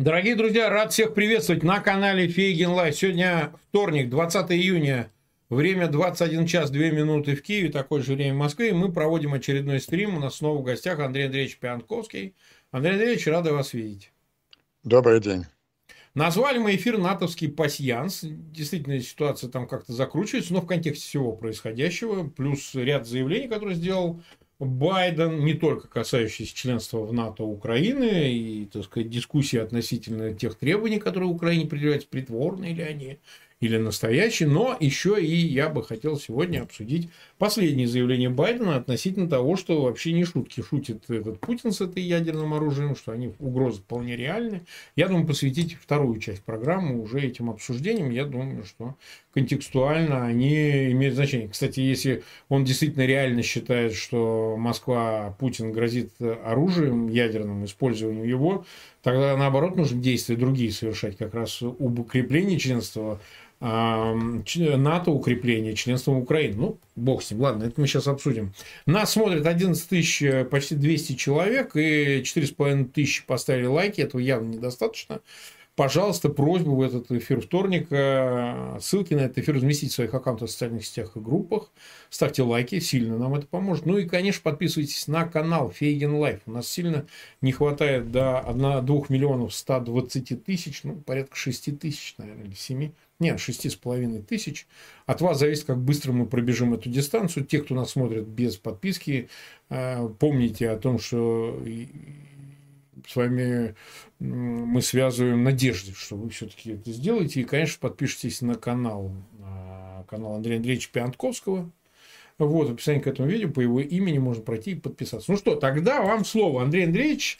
Дорогие друзья, рад всех приветствовать на канале Фейгин Live. Сегодня вторник, 20 июня, время 21 час 2 минуты в Киеве, такое же время в Москве. И мы проводим очередной стрим. У нас снова в гостях Андрей Андреевич Пионтковский. Андрей Андреевич, рады вас видеть. Добрый день. Назвали мы эфир «Натовский пасьянс». Действительно, ситуация там как-то закручивается, но в контексте всего происходящего, плюс ряд заявлений, которые сделал Байден, не только касающийся членства в НАТО Украины и, так сказать, дискуссии относительно тех требований, которые Украине предъявляются, притворные ли они, или настоящий, но еще и я бы хотел сегодня обсудить последнее заявление Байдена относительно того, что вообще не шутки шутит этот Путин с этой ядерным оружием, что они угрозы вполне реальны. Я думаю, посвятить вторую часть программы уже этим обсуждениям. Я думаю, что контекстуально они имеют значение. Кстати, если он действительно реально считает, что Москва, Путин грозит оружием ядерным, использованием его, тогда наоборот нужно действия другие совершать, как раз об укреплении членства НАТО укрепление членством Украины. Ну, бог с ним. Ладно, это мы сейчас обсудим. Нас смотрит 11 тысяч, э, почти 200 человек, и 4,5 тысячи поставили лайки. Этого явно недостаточно. Пожалуйста, просьба в этот эфир вторника. Ссылки на этот эфир разместить в своих аккаунтах в социальных сетях и группах. Ставьте лайки, сильно нам это поможет. Ну и, конечно, подписывайтесь на канал Фейгин Live. У нас сильно не хватает до 1, 2 миллионов 120 тысяч, ну, порядка 6 тысяч, наверное, или 7 нет, шести с половиной тысяч. От вас зависит, как быстро мы пробежим эту дистанцию. Те, кто нас смотрит без подписки, э, помните о том, что с вами мы связываем надежды, что вы все-таки это сделаете. И, конечно, подпишитесь на канал, на канал Андрея Андреевича Пиантковского. Вот, в описании к этому видео по его имени можно пройти и подписаться. Ну что, тогда вам слово. Андрей Андреевич,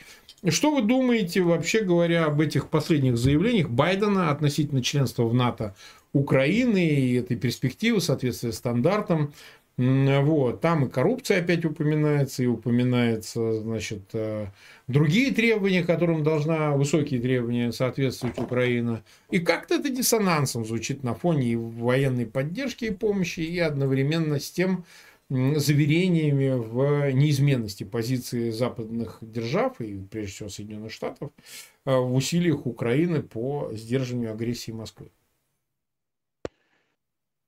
что вы думаете, вообще говоря, об этих последних заявлениях Байдена относительно членства в НАТО Украины и этой перспективы, соответствия стандартам? Вот. Там и коррупция опять упоминается, и упоминается, значит, э, другие требования, которым должна, высокие требования соответствовать Украина. И как-то это диссонансом звучит на фоне и военной поддержки и помощи, и одновременно с тем, заверениями в неизменности позиции западных держав и, прежде всего, Соединенных Штатов э, в усилиях Украины по сдерживанию агрессии Москвы.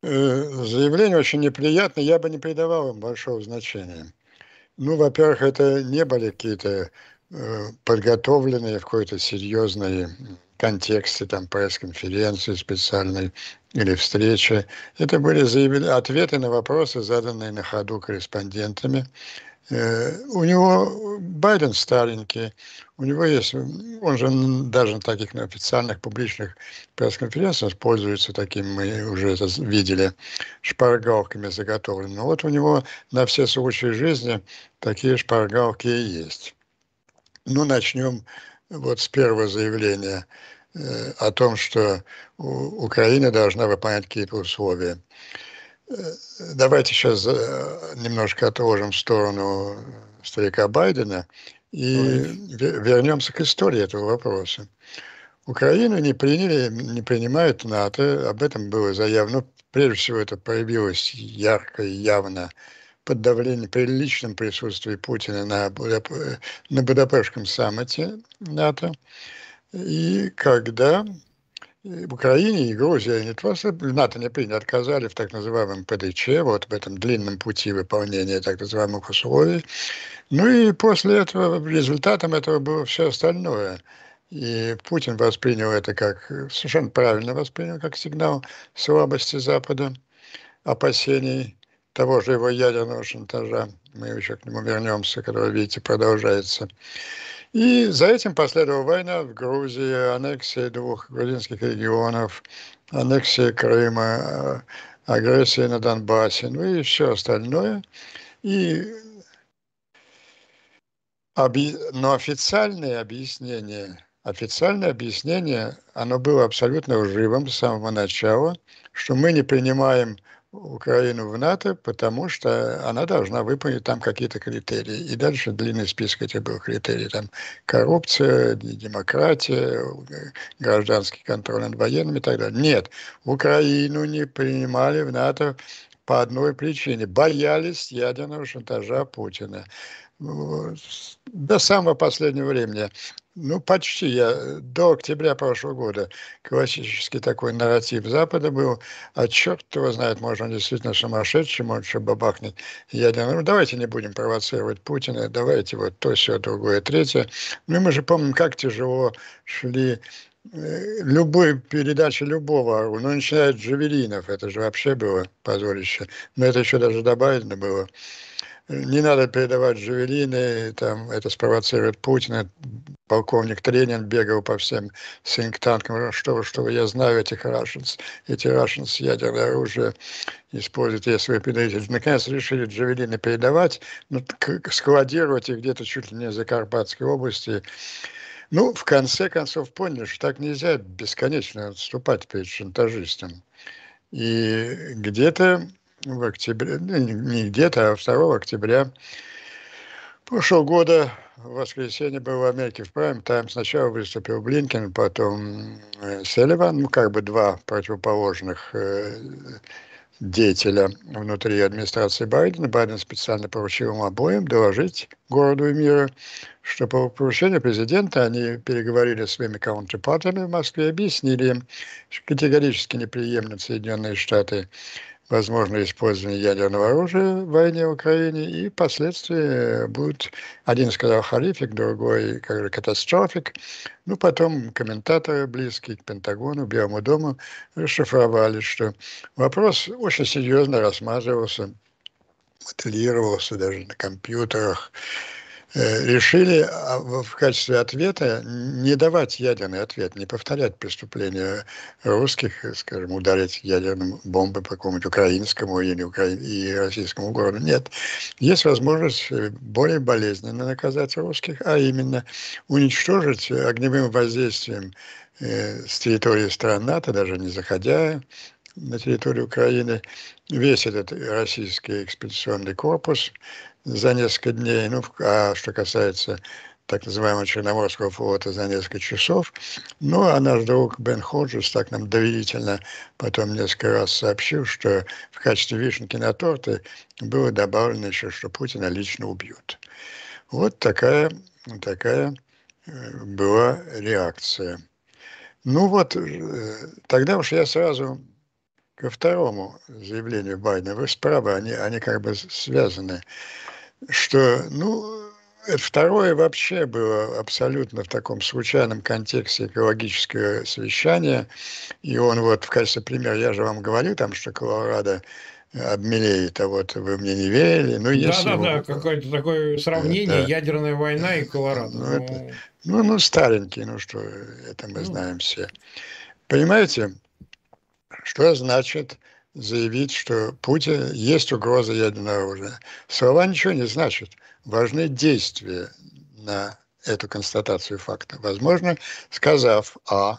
Э, заявление очень неприятное, я бы не придавал им большого значения. Ну, во-первых, это не были какие-то э, подготовленные в какой-то серьезной контексте там пресс-конференции специальной или встречи. Это были заявили, ответы на вопросы, заданные на ходу корреспондентами. Э, у него Байден старенький, у него есть, он же даже на таких официальных публичных пресс-конференциях пользуется таким, мы уже это видели, шпаргалками заготовленными. Вот у него на все случаи жизни такие шпаргалки и есть. Ну, начнем вот с первого заявления э, о том, что Украина должна выполнять какие-то условия. Э, давайте сейчас э, немножко отложим в сторону старика Байдена и вернемся к истории этого вопроса. Украину не приняли, не принимают НАТО, об этом было заявлено. Прежде всего это проявилось ярко и явно под давлением, при личном присутствии Путина на, Будап... на Будапештском саммите НАТО. И когда в Украине и Грузии не просто НАТО не приняли, отказали в так называемом ПДЧ, вот в этом длинном пути выполнения так называемых условий. Ну и после этого, результатом этого было все остальное. И Путин воспринял это как, совершенно правильно воспринял, как сигнал слабости Запада, опасений того же его ядерного шантажа. Мы еще к нему вернемся, который, видите, продолжается. И за этим последовала война в Грузии, аннексия двух грузинских регионов, аннексия Крыма, э, агрессия на Донбассе, ну и все остальное. И но официальное объяснение, официальное объяснение, оно было абсолютно лживым с самого начала, что мы не принимаем Украину в НАТО, потому что она должна выполнить там какие-то критерии. И дальше длинный список этих был критерий. Там коррупция, демократия, гражданский контроль над военными и так далее. Нет, Украину не принимали в НАТО по одной причине. Боялись ядерного шантажа Путина до самого последнего времени. Ну, почти. Я до октября прошлого года классический такой нарратив Запада был. А черт его знает, может, он действительно сумасшедший, может, что бабахнет ядерный. Ну, давайте не будем провоцировать Путина, давайте вот то, все, другое, третье. Ну, мы же помним, как тяжело шли э, любой передачи любого, ну, начиная от Джавелинов, это же вообще было позорище. Но это еще даже добавлено было не надо передавать Джавелины, там, это спровоцирует Путина. Полковник Тренин бегал по всем синктанкам, что что я знаю этих Russians, эти Russians ядерное оружие используют, если вы передаете. Наконец решили Джавелины передавать, ну, складировать их где-то чуть ли не за Карпатской области. Ну, в конце концов поняли, что так нельзя бесконечно отступать перед шантажистом. И где-то в октябре, ну, не где-то, а 2 октября прошлого года, в воскресенье был в Америке в Прайм Тайм. Сначала выступил Блинкен, потом э, Селиван, ну, как бы два противоположных э, деятеля внутри администрации Байдена. Байден специально поручил им обоим доложить городу и миру, что по поручению президента они переговорили с своими каунтерпартами в Москве, объяснили им, что категорически неприемлем Соединенные Штаты возможно использование ядерного оружия в войне в Украине, и последствия будут, один сказал хоррифик, другой как катастрофик. Ну, потом комментаторы, близкие к Пентагону, Белому дому, расшифровали, что вопрос очень серьезно рассматривался, моделировался даже на компьютерах, решили а, в качестве ответа не давать ядерный ответ, не повторять преступления русских, э, скажем, ударить ядерным бомбой по какому-нибудь украинскому или укра... и российскому городу. Нет. Есть возможность э, более болезненно наказать русских, а именно уничтожить огневым воздействием с территории стран НАТО, даже не заходя на территорию Украины, весь этот российский экспедиционный корпус, за несколько дней. Ну, а что касается так называемого Черноморского флота за несколько часов. Ну, а наш друг Бен Ходжес так нам доверительно потом несколько раз сообщил, что в качестве вишенки на торте было добавлено еще, что Путина лично убьют. Вот такая, такая э, была реакция. Ну вот, э, тогда уж я сразу ко второму заявлению Байдена. Вы справа, они, они как бы связаны что, ну, второе вообще было абсолютно в таком случайном контексте экологического совещания. И он вот в качестве примера, я же вам говорю там, что Колорадо обмелеет, а вот вы мне не верили. Ну, если да, да, да, какое-то такое сравнение, это, ядерная война и Колорадо. Ну, ну... Это, ну, ну, старенький, ну что, это мы ну. знаем все. Понимаете, что значит заявить, что Путин есть угроза ядерного оружия. Слова ничего не значат. Важны действия на эту констатацию факта. Возможно, сказав А,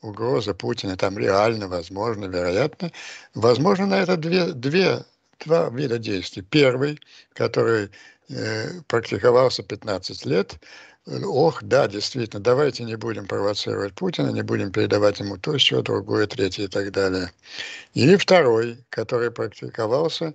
угроза Путина там реально, возможно, вероятно, возможно, на это две, две, два вида действий. Первый, который э, практиковался 15 лет, ох, да, действительно, давайте не будем провоцировать Путина, не будем передавать ему то, все, другое, третье и так далее. Или второй, который практиковался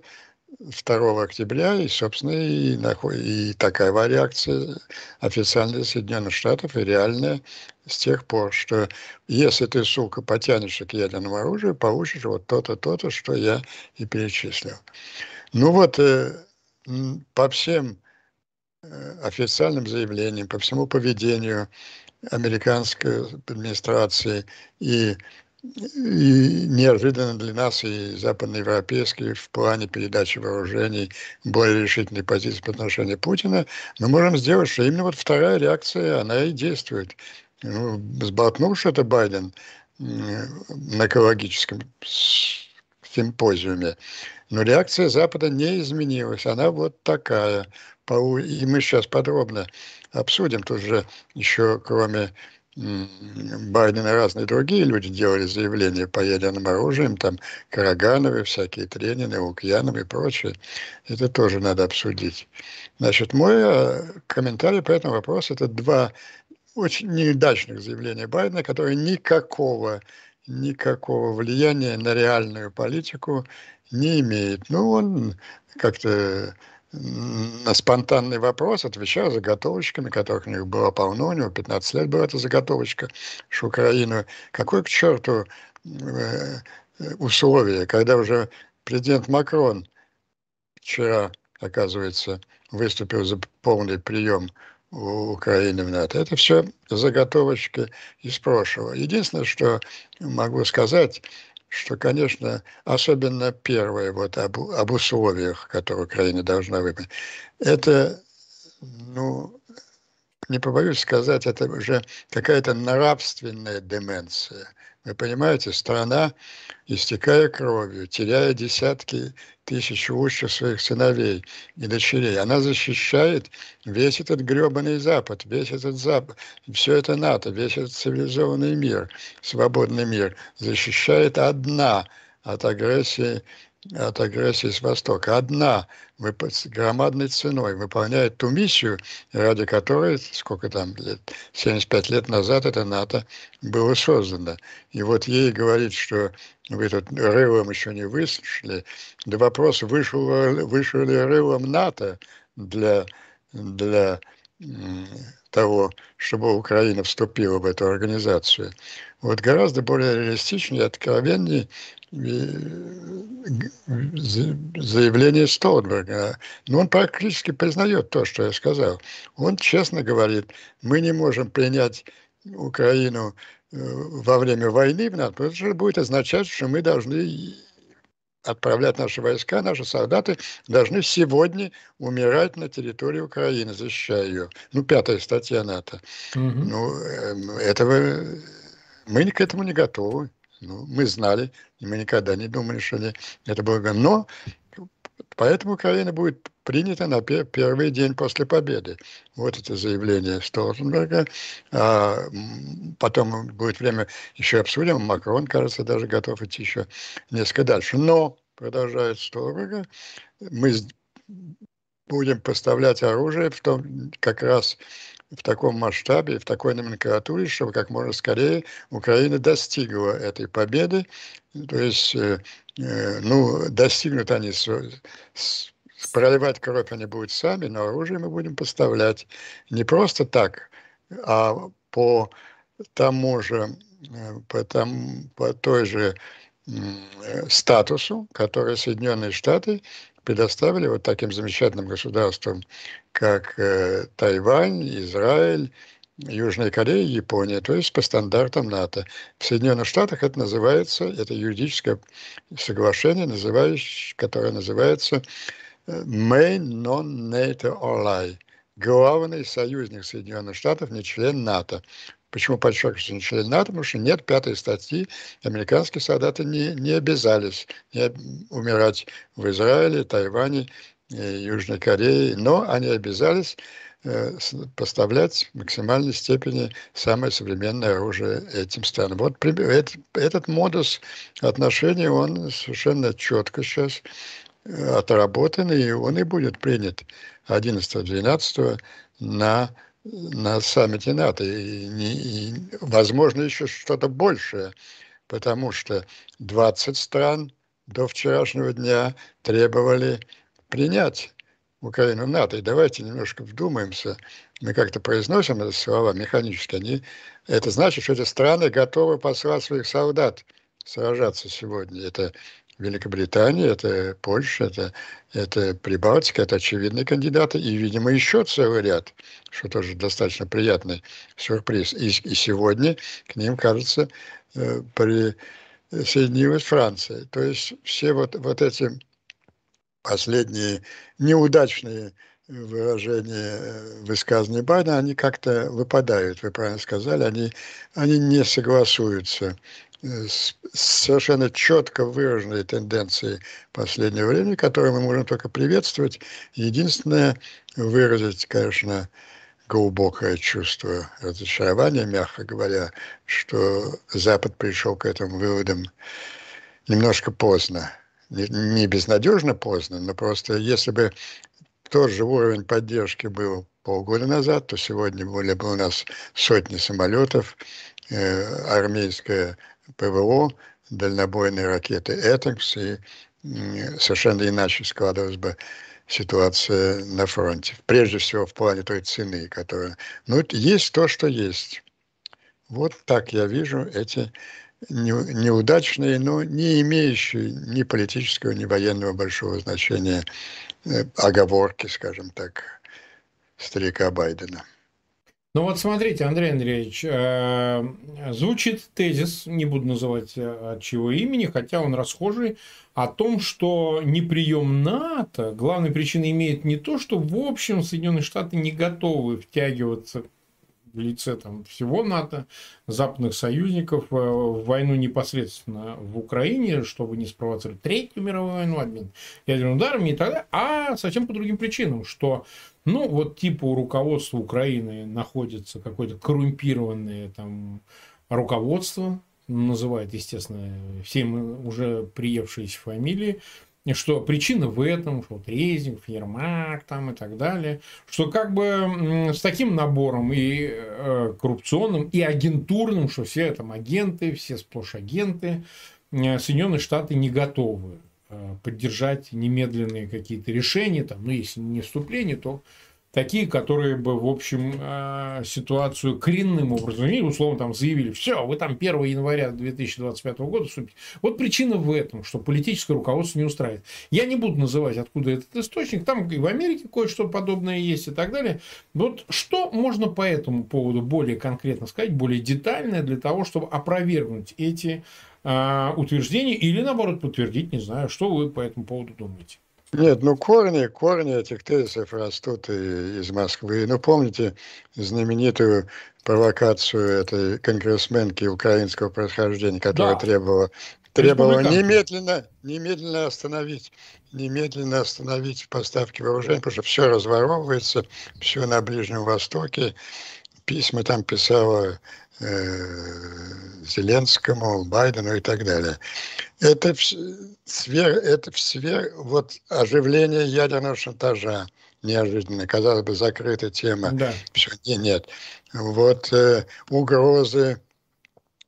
2 октября, и, собственно, и, и такая реакция официальная Соединенных Штатов, и реальная с тех пор, что если ты, сука, потянешься к ядерному оружию, получишь вот то-то, то-то, что я и перечислил. Ну вот, э, по всем официальным заявлениям, по всему поведению американской администрации и, и неожиданно для нас и западноевропейской в плане передачи вооружений более решительной позиции по отношению Путина, мы можем сделать, что именно вот вторая реакция, она и действует. Ну, сболтнул что-то Байден на экологическом симпозиуме, но реакция Запада не изменилась, она вот такая – и мы сейчас подробно обсудим, тут же еще кроме Байдена разные другие люди делали заявления по ядерным оружиям, там Карагановы, всякие Тренины, Лукьяновы и прочее. Это тоже надо обсудить. Значит, мой э, комментарий по этому вопросу – это два очень неудачных заявления Байдена, которые никакого, никакого влияния на реальную политику не имеют. Ну, он как-то на спонтанный вопрос отвечал заготовочками, которых у них было полно, у него 15 лет была эта заготовочка, что Украину, какой к черту э, условия, когда уже президент Макрон вчера, оказывается, выступил за полный прием у Украины в НАТО. Это все заготовочки из прошлого. Единственное, что могу сказать, что, конечно, особенно первое вот об, об условиях, которые Украина должна выполнить, это, ну, не побоюсь сказать, это уже какая-то нравственная деменция. Вы понимаете, страна, истекая кровью, теряя десятки тысяч лучших своих сыновей и дочерей, она защищает весь этот гребаный Запад, весь этот Запад, все это НАТО, весь этот цивилизованный мир, свободный мир, защищает одна от агрессии от агрессии с Востока. Одна с громадной ценой выполняет ту миссию, ради которой, сколько там лет, 75 лет назад это НАТО было создано. И вот ей говорит, что вы тут рылом еще не выслушали, да вопрос, вышел, вышел ли рылом НАТО для, для того, чтобы Украина вступила в эту организацию. Вот гораздо более реалистичнее, откровеннее заявление Столтберга. Но он практически признает то, что я сказал. Он честно говорит, мы не можем принять Украину э, во время войны в НАТО, потому что это будет означать, что мы должны отправлять наши войска, наши солдаты должны сегодня умирать на территории Украины, защищая ее. Ну, пятая статья НАТО. Угу. Ну, эм, этого мы к этому не готовы. Ну, мы знали, и мы никогда не думали, что это было... Но поэтому Украина будет принята на первый день после победы. Вот это заявление Столтенберга. А потом будет время, еще обсудим. Макрон, кажется, даже готов идти еще несколько дальше. Но, продолжает Столтенберга, мы будем поставлять оружие в том, как раз в таком масштабе, в такой номенклатуре, чтобы как можно скорее Украина достигла этой победы. То есть, э, э, ну, достигнут они, с, с, проливать кровь они будут сами, но оружие мы будем поставлять не просто так, а по тому же, э, по, там, по той же статусу, который Соединенные Штаты предоставили вот таким замечательным государствам, как э, Тайвань, Израиль, Южная Корея, Япония, то есть по стандартам НАТО. В Соединенных Штатах это называется, это юридическое соглашение, называющее, которое называется э, Main Non-NATO Ally, главный союзник Соединенных Штатов, не член НАТО. Почему подчеркиваю, что не член НАТО? Потому что нет пятой статьи, американские солдаты не, не обязались не умирать в Израиле, Тайване, э, Южной Корее, но они обязались э, поставлять в максимальной степени самое современное оружие этим странам. Вот этот модус отношений, он совершенно четко сейчас отработан, и он и будет принят 11-12 на на саммите НАТО. И, и, возможно, еще что-то большее, потому что 20 стран до вчерашнего дня требовали принять Украину в НАТО. И давайте немножко вдумаемся. Мы как-то произносим эти слова механически. Они, это значит, что эти страны готовы послать своих солдат сражаться сегодня. Это Великобритания, это Польша, это, это Прибалтика, это очевидные кандидаты, и, видимо, еще целый ряд, что тоже достаточно приятный сюрприз. И, и сегодня к ним, кажется, э, присоединилась Франция. То есть все вот, вот эти последние неудачные выражения э, высказывания Байдена, они как-то выпадают, вы правильно сказали, они, они не согласуются с совершенно четко выраженной тенденцией последнего времени, которые мы можем только приветствовать. Единственное, выразить, конечно, глубокое чувство разочарования, мягко говоря, что Запад пришел к этим выводам немножко поздно. Не безнадежно поздно, но просто если бы тот же уровень поддержки был полгода назад, то сегодня были бы у нас сотни самолетов, э, армейская ПВО, дальнобойные ракеты «Этекс», и совершенно иначе складывалась бы ситуация на фронте. Прежде всего в плане той цены, которая... Ну, есть то, что есть. Вот так я вижу эти неудачные, но не имеющие ни политического, ни военного большого значения э, оговорки, скажем так, старика Байдена. Ну вот смотрите, Андрей Андреевич, э, звучит тезис, не буду называть э, от чего имени, хотя он расхожий, о том, что неприем НАТО главной причиной имеет не то, что в общем Соединенные Штаты не готовы втягиваться в лице там, всего НАТО, западных союзников э, в войну непосредственно в Украине, чтобы не спровоцировать Третью мировую войну, обмен ядерными ударами и так далее, а совсем по другим причинам, что ну, вот типа у руководства Украины находится какое-то коррумпированное там руководство, называет, естественно, все мы уже приевшиеся фамилии, что причина в этом, что вот Резник, Ермак там и так далее, что как бы с таким набором и э, коррупционным, и агентурным, что все там агенты, все сплошь агенты, э, Соединенные Штаты не готовы Э, поддержать немедленные какие-то решения, там, ну, если не вступление, то такие, которые бы, в общем, э, ситуацию коренным образом, условно, там заявили, все, вы там 1 января 2025 года вступите. Вот причина в этом, что политическое руководство не устраивает. Я не буду называть, откуда этот источник, там и в Америке кое-что подобное есть и так далее. Вот что можно по этому поводу более конкретно сказать, более детальное для того, чтобы опровергнуть эти а, утверждение или, наоборот, подтвердить, не знаю, что вы по этому поводу думаете. Нет, ну корни, корни этих тезисов растут из Москвы. Ну, помните знаменитую провокацию этой конгрессменки украинского происхождения, которая да. требовала, требовала немедленно, немедленно остановить, немедленно остановить поставки вооружений, потому что все разворовывается, все на Ближнем Востоке. Письма там писала Зеленскому, Байдену и так далее. Это в, свер, это в свер, вот оживление ядерного шантажа неожиданно, казалось бы, закрытая тема. Да. Все, нет, нет. Вот э, угрозы,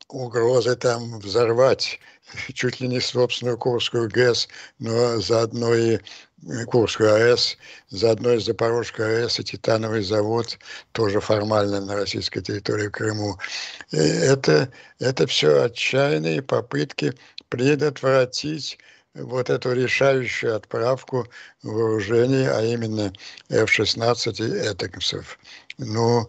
угрозы там взорвать чуть ли не собственную Курскую ГЭС, но заодно и Курскую АЭС, заодно и Запорожскую АЭС и Титановый завод, тоже формально на российской территории Крыму. И это, это все отчаянные попытки предотвратить вот эту решающую отправку вооружений, а именно F-16 и Этаксов. Ну,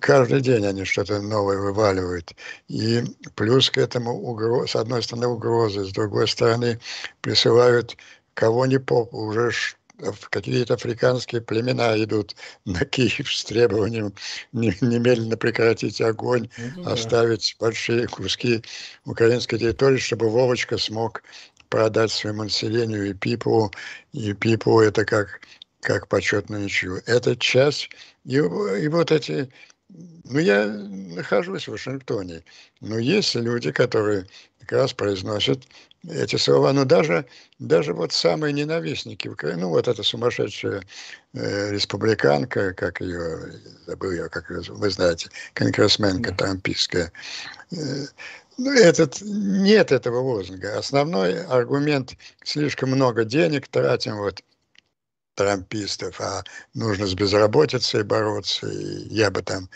каждый день они что-то новое вываливают. И плюс к этому, угроз, с одной стороны, угрозы, с другой стороны, присылают кого ни поп, уже какие-то африканские племена идут на Киев с требованием немедленно прекратить огонь, ну, оставить да. большие куски украинской территории, чтобы Вовочка смог продать своему населению и Пипу, и Пипу это как, как почетную ничью. Это часть, и, и вот эти ну, я нахожусь в Вашингтоне, но есть люди, которые как раз произносят эти слова, но даже, даже вот самые ненавистники ну вот эта сумасшедшая э, республиканка, как ее, забыл ее, как ее, вы знаете, конгрессменка трампийская, э, ну, этот, нет этого лозунга. Основной аргумент – слишком много денег тратим, вот, трампистов, а нужно с безработицей бороться, и я бы там...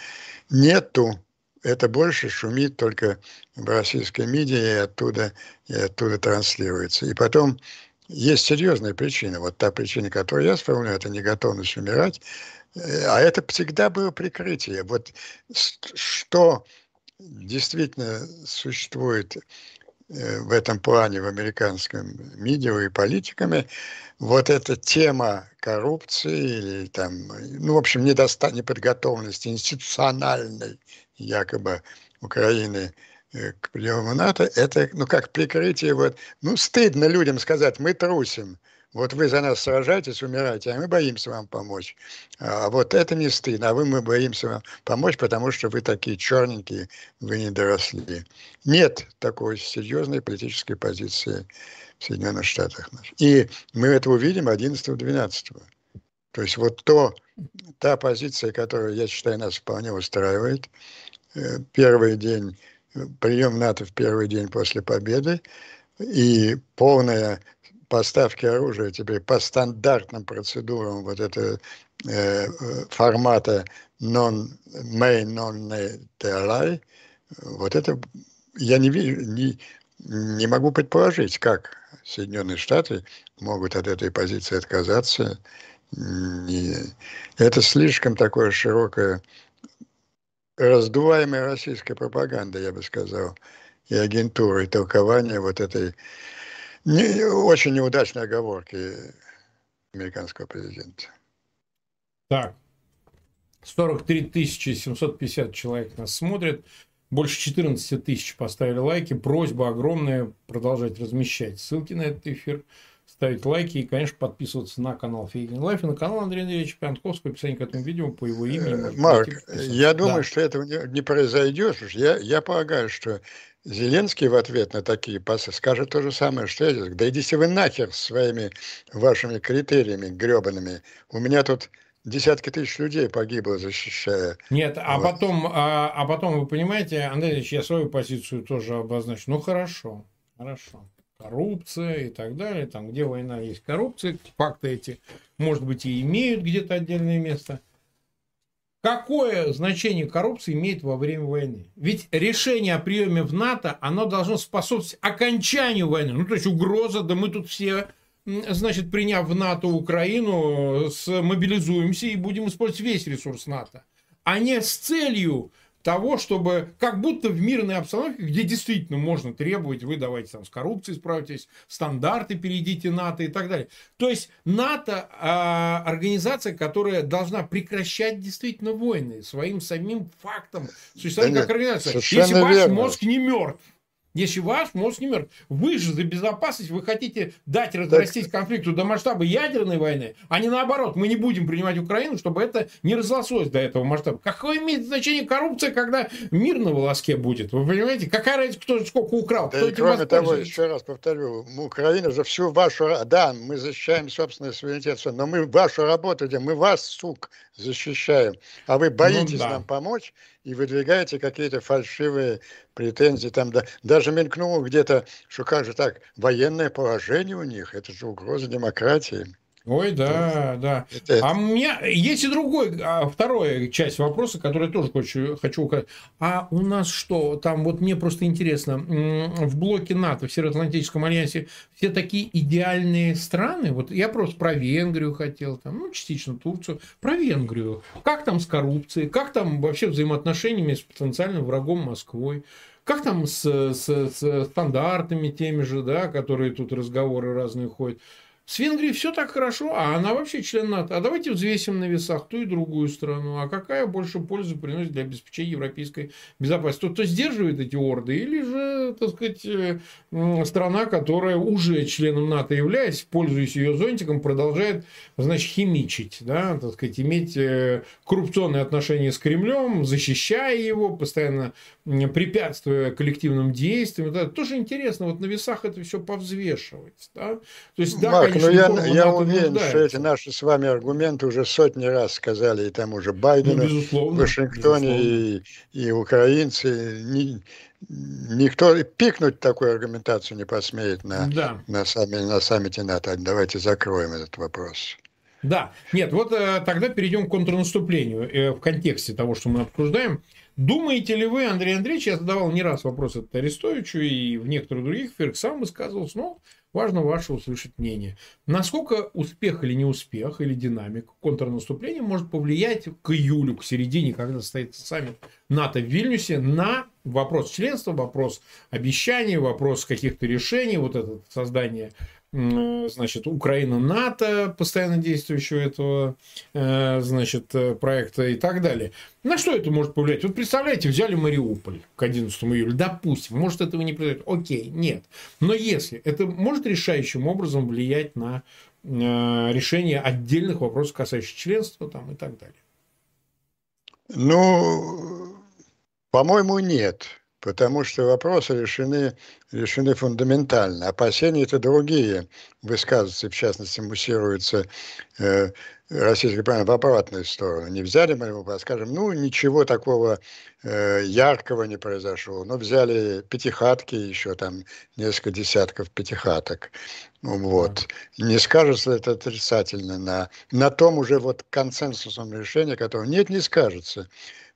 Нету это больше шумит только в российской медиа и оттуда, и оттуда транслируется. И потом есть серьезная причина. Вот та причина, которую я сформулировал, это неготовность умирать. А это всегда было прикрытие. Вот что действительно существует э, в этом плане в американском медиа и политиками, вот эта тема коррупции или там, ну, в общем, недоста неподготовленности институциональной якобы Украины э, к приему НАТО, это, ну, как прикрытие, вот, ну, стыдно людям сказать, мы трусим, вот вы за нас сражаетесь, умираете, а мы боимся вам помочь. А вот это не стыдно, а вы мы боимся вам помочь, потому что вы такие черненькие, вы не доросли. Нет такой серьезной политической позиции в Соединенных Штатах. И мы это увидим 11-12. То есть вот то, та позиция, которая, я считаю, нас вполне устраивает, первый день, прием НАТО в первый день после победы и полная поставки оружия теперь по стандартным процедурам вот это э, формата non-main, non-ally, вот это я не вижу, не, не могу предположить, как Соединенные Штаты могут от этой позиции отказаться. Не, это слишком такое широкое раздуваемая российская пропаганда, я бы сказал, и агентура, и толкование вот этой не, очень неудачной оговорки американского президента. Так, 43 750 человек нас смотрят. Больше 14 тысяч поставили лайки. Просьба огромная продолжать размещать ссылки на этот эфир ставить лайки и, конечно, подписываться на канал Фейгин Live и на канал Андрея Андреевича Пионтковского. Описание к этому видео по его имени. Марк, я думаю, да. что этого не, не произойдет. Я, я полагаю, что Зеленский в ответ на такие пасы скажет то же самое, что я Да идите вы нахер своими вашими критериями гребаными. У меня тут десятки тысяч людей погибло, защищая. Нет, а вот. потом, а, а потом, вы понимаете, Андрей Ильич, я свою позицию тоже обозначу. Ну хорошо, хорошо коррупция и так далее. Там, где война есть коррупция, факты эти, может быть, и имеют где-то отдельное место. Какое значение коррупция имеет во время войны? Ведь решение о приеме в НАТО, оно должно способствовать окончанию войны. Ну, то есть угроза, да мы тут все, значит, приняв в НАТО Украину, мобилизуемся и будем использовать весь ресурс НАТО. А не с целью того, чтобы как будто в мирной обстановке, где действительно можно требовать, вы давайте там с коррупцией справитесь, стандарты перейдите НАТО и так далее. То есть НАТО э, организация, которая должна прекращать действительно войны своим самим фактом существования да как организация. Если ваш верно. мозг не мертв, если ваш мозг не мертв, вы же за безопасность, вы хотите дать разрастись так... конфликту до масштаба ядерной войны, а не наоборот, мы не будем принимать Украину, чтобы это не разрослось до этого масштаба. Какое имеет значение коррупция, когда мир на волоске будет? Вы понимаете? Какая разница, кто сколько украл? Да кто и кроме того, еще раз повторю, Украина же всю вашу... Да, мы защищаем собственный суверенитет, но мы вашу работу делаем, мы вас, сук, защищаем. А вы боитесь ну, да. нам помочь и выдвигаете какие-то фальшивые претензии. Там да, даже мелькнуло где-то, что как же так, военное положение у них, это же угроза демократии. Ой, да, да. Это... А у меня есть и другой, а, вторая часть вопроса, который я тоже хочу, хочу указать. А у нас что, там вот мне просто интересно, в блоке НАТО, в Североатлантическом альянсе все такие идеальные страны? Вот я просто про Венгрию хотел, там, ну, частично Турцию, про Венгрию. Как там с коррупцией, как там вообще взаимоотношениями с потенциальным врагом Москвой? Как там с, с, с стандартами теми же, да, которые тут разговоры разные ходят? С Венгрией все так хорошо, а она вообще член НАТО. А давайте взвесим на весах ту и другую страну. А какая больше пользы приносит для обеспечения европейской безопасности? Тот, кто сдерживает эти орды, или же, так сказать, э, страна, которая уже членом НАТО являясь, пользуясь ее зонтиком, продолжает, значит, химичить, да, так сказать, иметь э, коррупционные отношения с Кремлем, защищая его, постоянно препятствуя коллективным действиям. Это тоже интересно, вот на весах это все повзвешивать. Да? То есть, да, так, ну я, я уверен, что эти наши с вами аргументы уже сотни раз сказали и тому же Байдену, ну, в Вашингтоне и, и украинцы. Ни, никто пикнуть такую аргументацию не посмеет на, да. на, сами, на саммите НАТО. Давайте закроем этот вопрос. Да, нет, вот э, тогда перейдем к контрнаступлению э, в контексте того, что мы обсуждаем. Думаете ли вы, Андрей Андреевич, я задавал не раз вопрос этот Арестовичу и в некоторых других эфирах сам высказывался, но Важно ваше услышать мнение. Насколько успех или неуспех, или динамика контрнаступления может повлиять к июлю, к середине, когда состоится саммит НАТО в Вильнюсе, на вопрос членства, вопрос обещаний, вопрос каких-то решений, вот это создание значит, Украина НАТО, постоянно действующего этого, э, значит, э, проекта и так далее. На что это может повлиять? Вот представляете, взяли Мариуполь к 11 июля, допустим, может этого не произойдет, окей, нет. Но если это может решающим образом влиять на э, решение отдельных вопросов, касающихся членства там, и так далее? Ну, по-моему, нет. Потому что вопросы решены, решены фундаментально. Опасения это другие высказываются, в частности, муссируются э, российской правильно в обратную сторону. Не взяли Мариуполь, а скажем, ну, ничего такого э, яркого не произошло. Ну, взяли пятихатки, еще там несколько десятков пятихаток. Вот. Не скажется это отрицательно на, на том уже вот консенсусном решении, которого нет, не скажется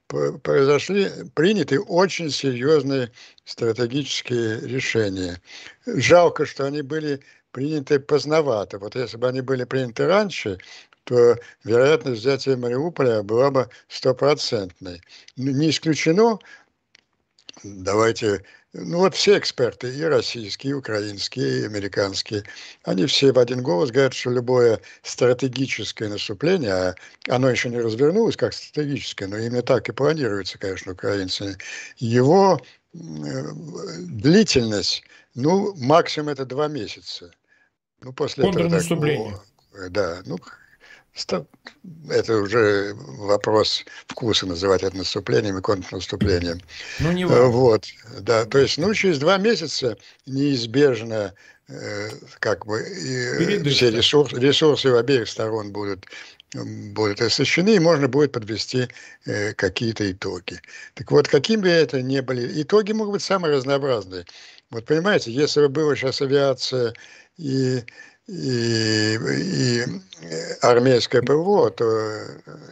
произошли, приняты очень серьезные стратегические решения. Жалко, что они были приняты поздновато. Вот если бы они были приняты раньше, то вероятность взятия Мариуполя была бы стопроцентной. Не исключено, давайте ну вот все эксперты, и российские, и украинские, и американские, они все в один голос говорят, что любое стратегическое наступление, а оно еще не развернулось как стратегическое, но именно так и планируется, конечно, украинцами, его длительность, ну, максимум это два месяца. Ну, после этого такого, да, ну, это уже вопрос вкуса называть это наступлением и контрнаступлением. Ну, не важно. Вот, да, то есть, ну, через два месяца неизбежно э, как бы и все ресурсы, ресурсы у обеих сторон будут будут освещены, и можно будет подвести э, какие-то итоги. Так вот, какими бы это ни были, итоги могут быть самые разнообразные. Вот понимаете, если бы была сейчас авиация и и, и армейское ПВО, то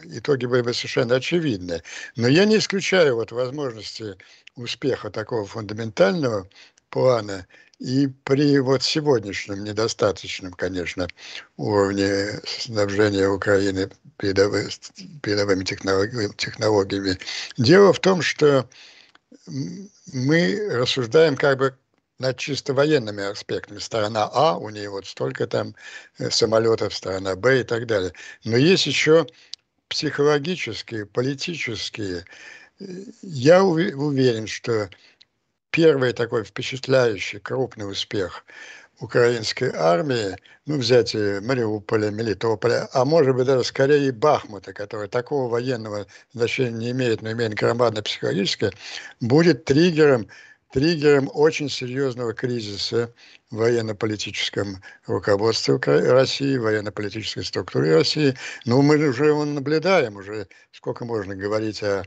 итоги были бы совершенно очевидны. Но я не исключаю вот возможности успеха такого фундаментального плана и при вот сегодняшнем недостаточном, конечно, уровне снабжения Украины передовыми, передовыми технологиями. Дело в том, что мы рассуждаем как бы над чисто военными аспектами. Сторона А, у нее вот столько там э, самолетов, сторона Б и так далее. Но есть еще психологические, политические. Я уверен, что первый такой впечатляющий крупный успех украинской армии, ну, взятие Мариуполя, Мелитополя, а может быть даже скорее Бахмута, который такого военного значения не имеет, но имеет громадно-психологическое, будет триггером триггером очень серьезного кризиса военно-политическом руководстве России, военно-политической структуре России. Но мы уже его наблюдаем, уже сколько можно говорить о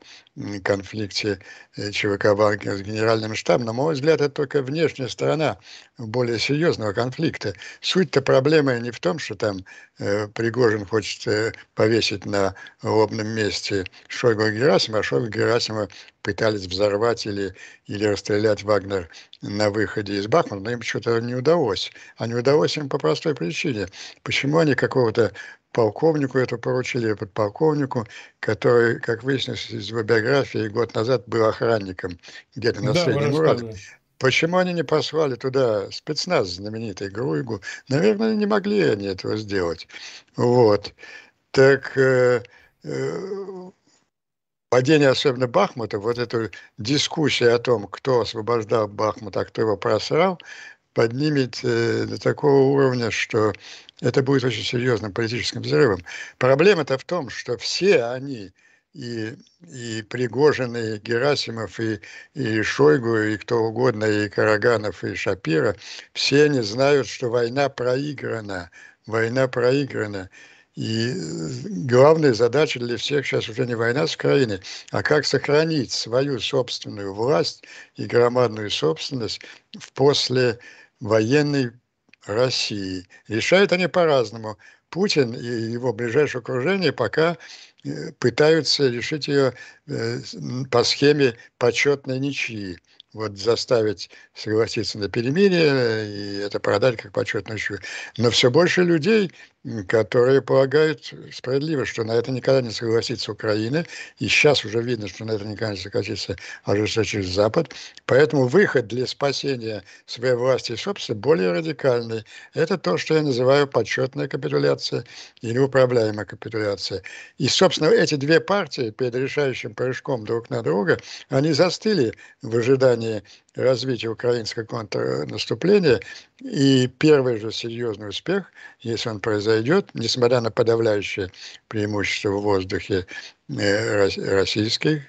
конфликте э, ЧВК Вагнера с генеральным штабом. На мой взгляд, это только внешняя сторона более серьезного конфликта. Суть-то проблемы не в том, что там э, Пригожин хочет э, повесить на лобном месте Шойгу Герасима, а Шойгу Герасима пытались взорвать или, или расстрелять Вагнер на выходе из Бахмута, но им что-то не удалось. А не удалось им по простой причине. Почему они какого-то полковнику это поручили, подполковнику, который, как выяснилось из его биографии, год назад был охранником где-то на да, Среднем Урале. Почему они не послали туда спецназ знаменитый Груйгу? Наверное, не могли они этого сделать. Вот. Так э, э, падение особенно Бахмута, вот эту дискуссию о том, кто освобождал Бахмут, а кто его просрал, поднимет э, до такого уровня, что это будет очень серьезным политическим взрывом. Проблема-то в том, что все они, и, и Пригожин, и Герасимов, и, и Шойгу, и кто угодно, и Караганов, и Шапира, все они знают, что война проиграна. Война проиграна. И главная задача для всех сейчас уже не война с Украиной, а как сохранить свою собственную власть и громадную собственность в послевоенной России. Решают они по-разному. Путин и его ближайшее окружение пока э, пытаются решить ее э, по схеме почетной ничьи вот заставить согласиться на перемирие и это продать как почетную чую. Но все больше людей, которые полагают справедливо, что на это никогда не согласится Украина, и сейчас уже видно, что на это никогда не согласится ожесточить Запад. Поэтому выход для спасения своей власти и собственности более радикальный. Это то, что я называю почетная капитуляция или управляемая капитуляция. И, собственно, эти две партии перед решающим прыжком друг на друга, они застыли в ожидании развития украинского контрнаступления. И первый же серьезный успех, если он произойдет, несмотря на подавляющее преимущество в воздухе э, российских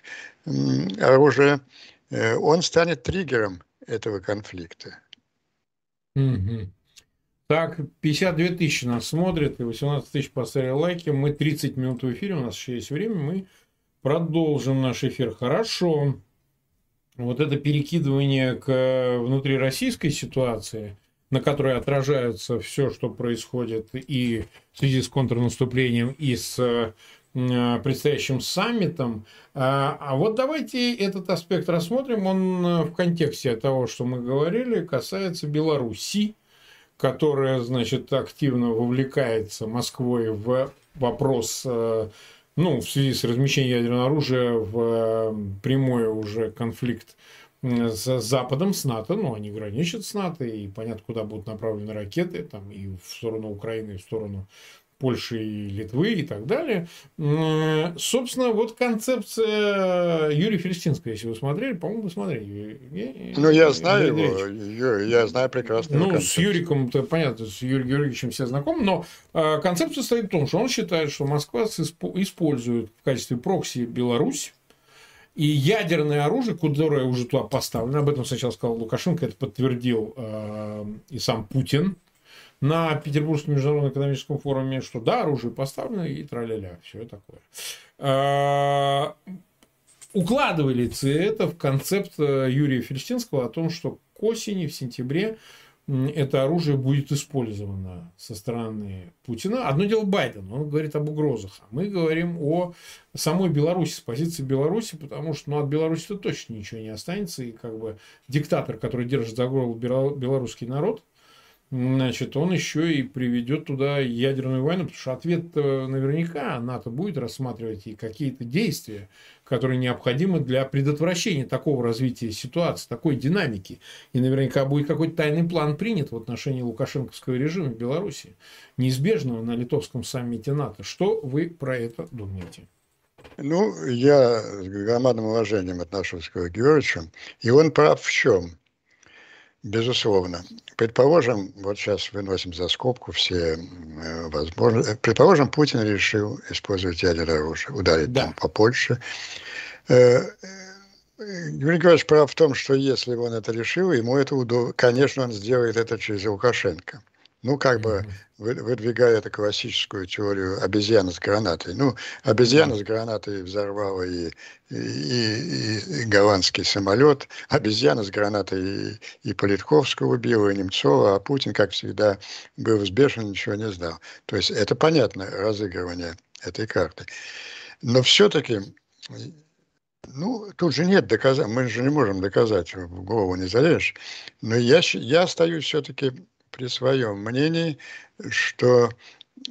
оружия, э, он станет триггером этого конфликта. Так, 52 тысячи нас смотрят, и 18 тысяч поставили лайки. Мы 30 минут в эфире, у нас еще есть время, мы продолжим наш эфир. Хорошо. Вот это перекидывание к внутрироссийской ситуации, на которой отражается все, что происходит и в связи с контрнаступлением, и с Э, предстоящим саммитом. А, вот давайте этот аспект рассмотрим. Он э, в контексте того, что мы говорили, касается Беларуси, которая, значит, активно вовлекается Москвой в вопрос э, ну, в связи с размещением ядерного оружия в прямой уже конфликт с Западом, с НАТО, ну, они граничат с НАТО, и понятно, куда будут направлены ракеты, там, и в сторону Украины, и в сторону Польши и Литвы и так далее. Собственно, вот концепция Юрия Фелестинского, если вы смотрели, по-моему, вы смотрели. Ну, я знаю его, я знаю прекрасно. Ну, концепцию. с Юриком, то понятно, с Юрием Георгиевичем все знакомы, но а, концепция состоит в том, что он считает, что Москва использует в качестве прокси Беларусь, и ядерное оружие, которое уже туда поставлено, об этом сначала сказал Лукашенко, это подтвердил э, и сам Путин, на Петербургском международном экономическом форуме, что да, оружие поставлено и траля-ля, все такое. А, укладывали это в концепт э, Юрия Фельштинского о том, что к осени, в сентябре это оружие будет использовано со стороны Путина. Одно дело Байден, он говорит об угрозах, а мы говорим о самой Беларуси, с позиции Беларуси, потому что ну, от Беларуси-то точно ничего не останется, и как бы диктатор, который держит за горло белорусский народ, значит, он еще и приведет туда ядерную войну, потому что ответ наверняка НАТО будет рассматривать и какие-то действия, которые необходимы для предотвращения такого развития ситуации, такой динамики. И наверняка будет какой-то тайный план принят в отношении лукашенковского режима в Беларуси, неизбежного на литовском саммите НАТО. Что вы про это думаете? Ну, я с громадным уважением отношусь к Георгиевичу, и он прав в чем? Безусловно. Предположим, вот сейчас выносим за скобку все э, возможности. Предположим, Путин решил использовать ядерное оружие, ударить да. там по Польше. Э, э, Юрий Григорьевич прав в том, что если он это решил, ему это удобно. Конечно, он сделает это через Лукашенко. Ну, как бы выдвигая эту классическую теорию обезьяны с гранатой. Ну, обезьяна с гранатой взорвала и, и, и, и голландский самолет, обезьяна с гранатой и, и Политковского убила, и Немцова, а Путин, как всегда, был взбешен, ничего не знал. То есть это понятно, разыгрывание этой карты. Но все-таки ну, тут же нет доказать, мы же не можем доказать, в голову не залезешь. Но я, я остаюсь все-таки при своем мнении, что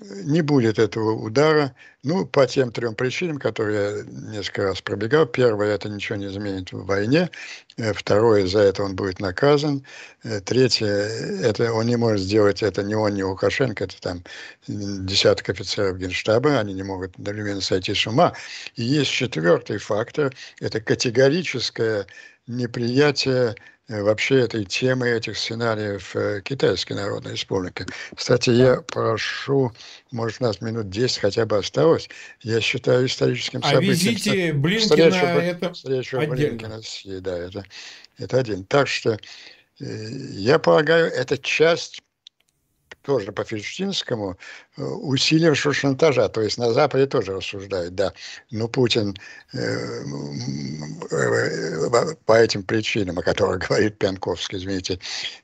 не будет этого удара, ну, по тем трем причинам, которые я несколько раз пробегал. Первое, это ничего не изменит в войне. Э, второе, за это он будет наказан. Э, третье, это он не может сделать это ни он, ни Лукашенко, это там десяток офицеров генштаба, они не могут одновременно сойти с ума. И есть четвертый фактор, это категорическое неприятие Э, вообще этой темы, этих сценариев э, Китайской Народной Республики. Кстати, я прошу, может, у нас минут 10 хотя бы осталось, я считаю историческим а событием. А визите Блинкина встречу, это встречу отдельно. Блинкина с да, это, это один. Так что э, я полагаю, это часть тоже по Фельштинскому, э, усилившего шантажа. То есть на Западе тоже рассуждают, да, ну Путин э, э, по этим причинам, о которых говорит Пьянковский, извините,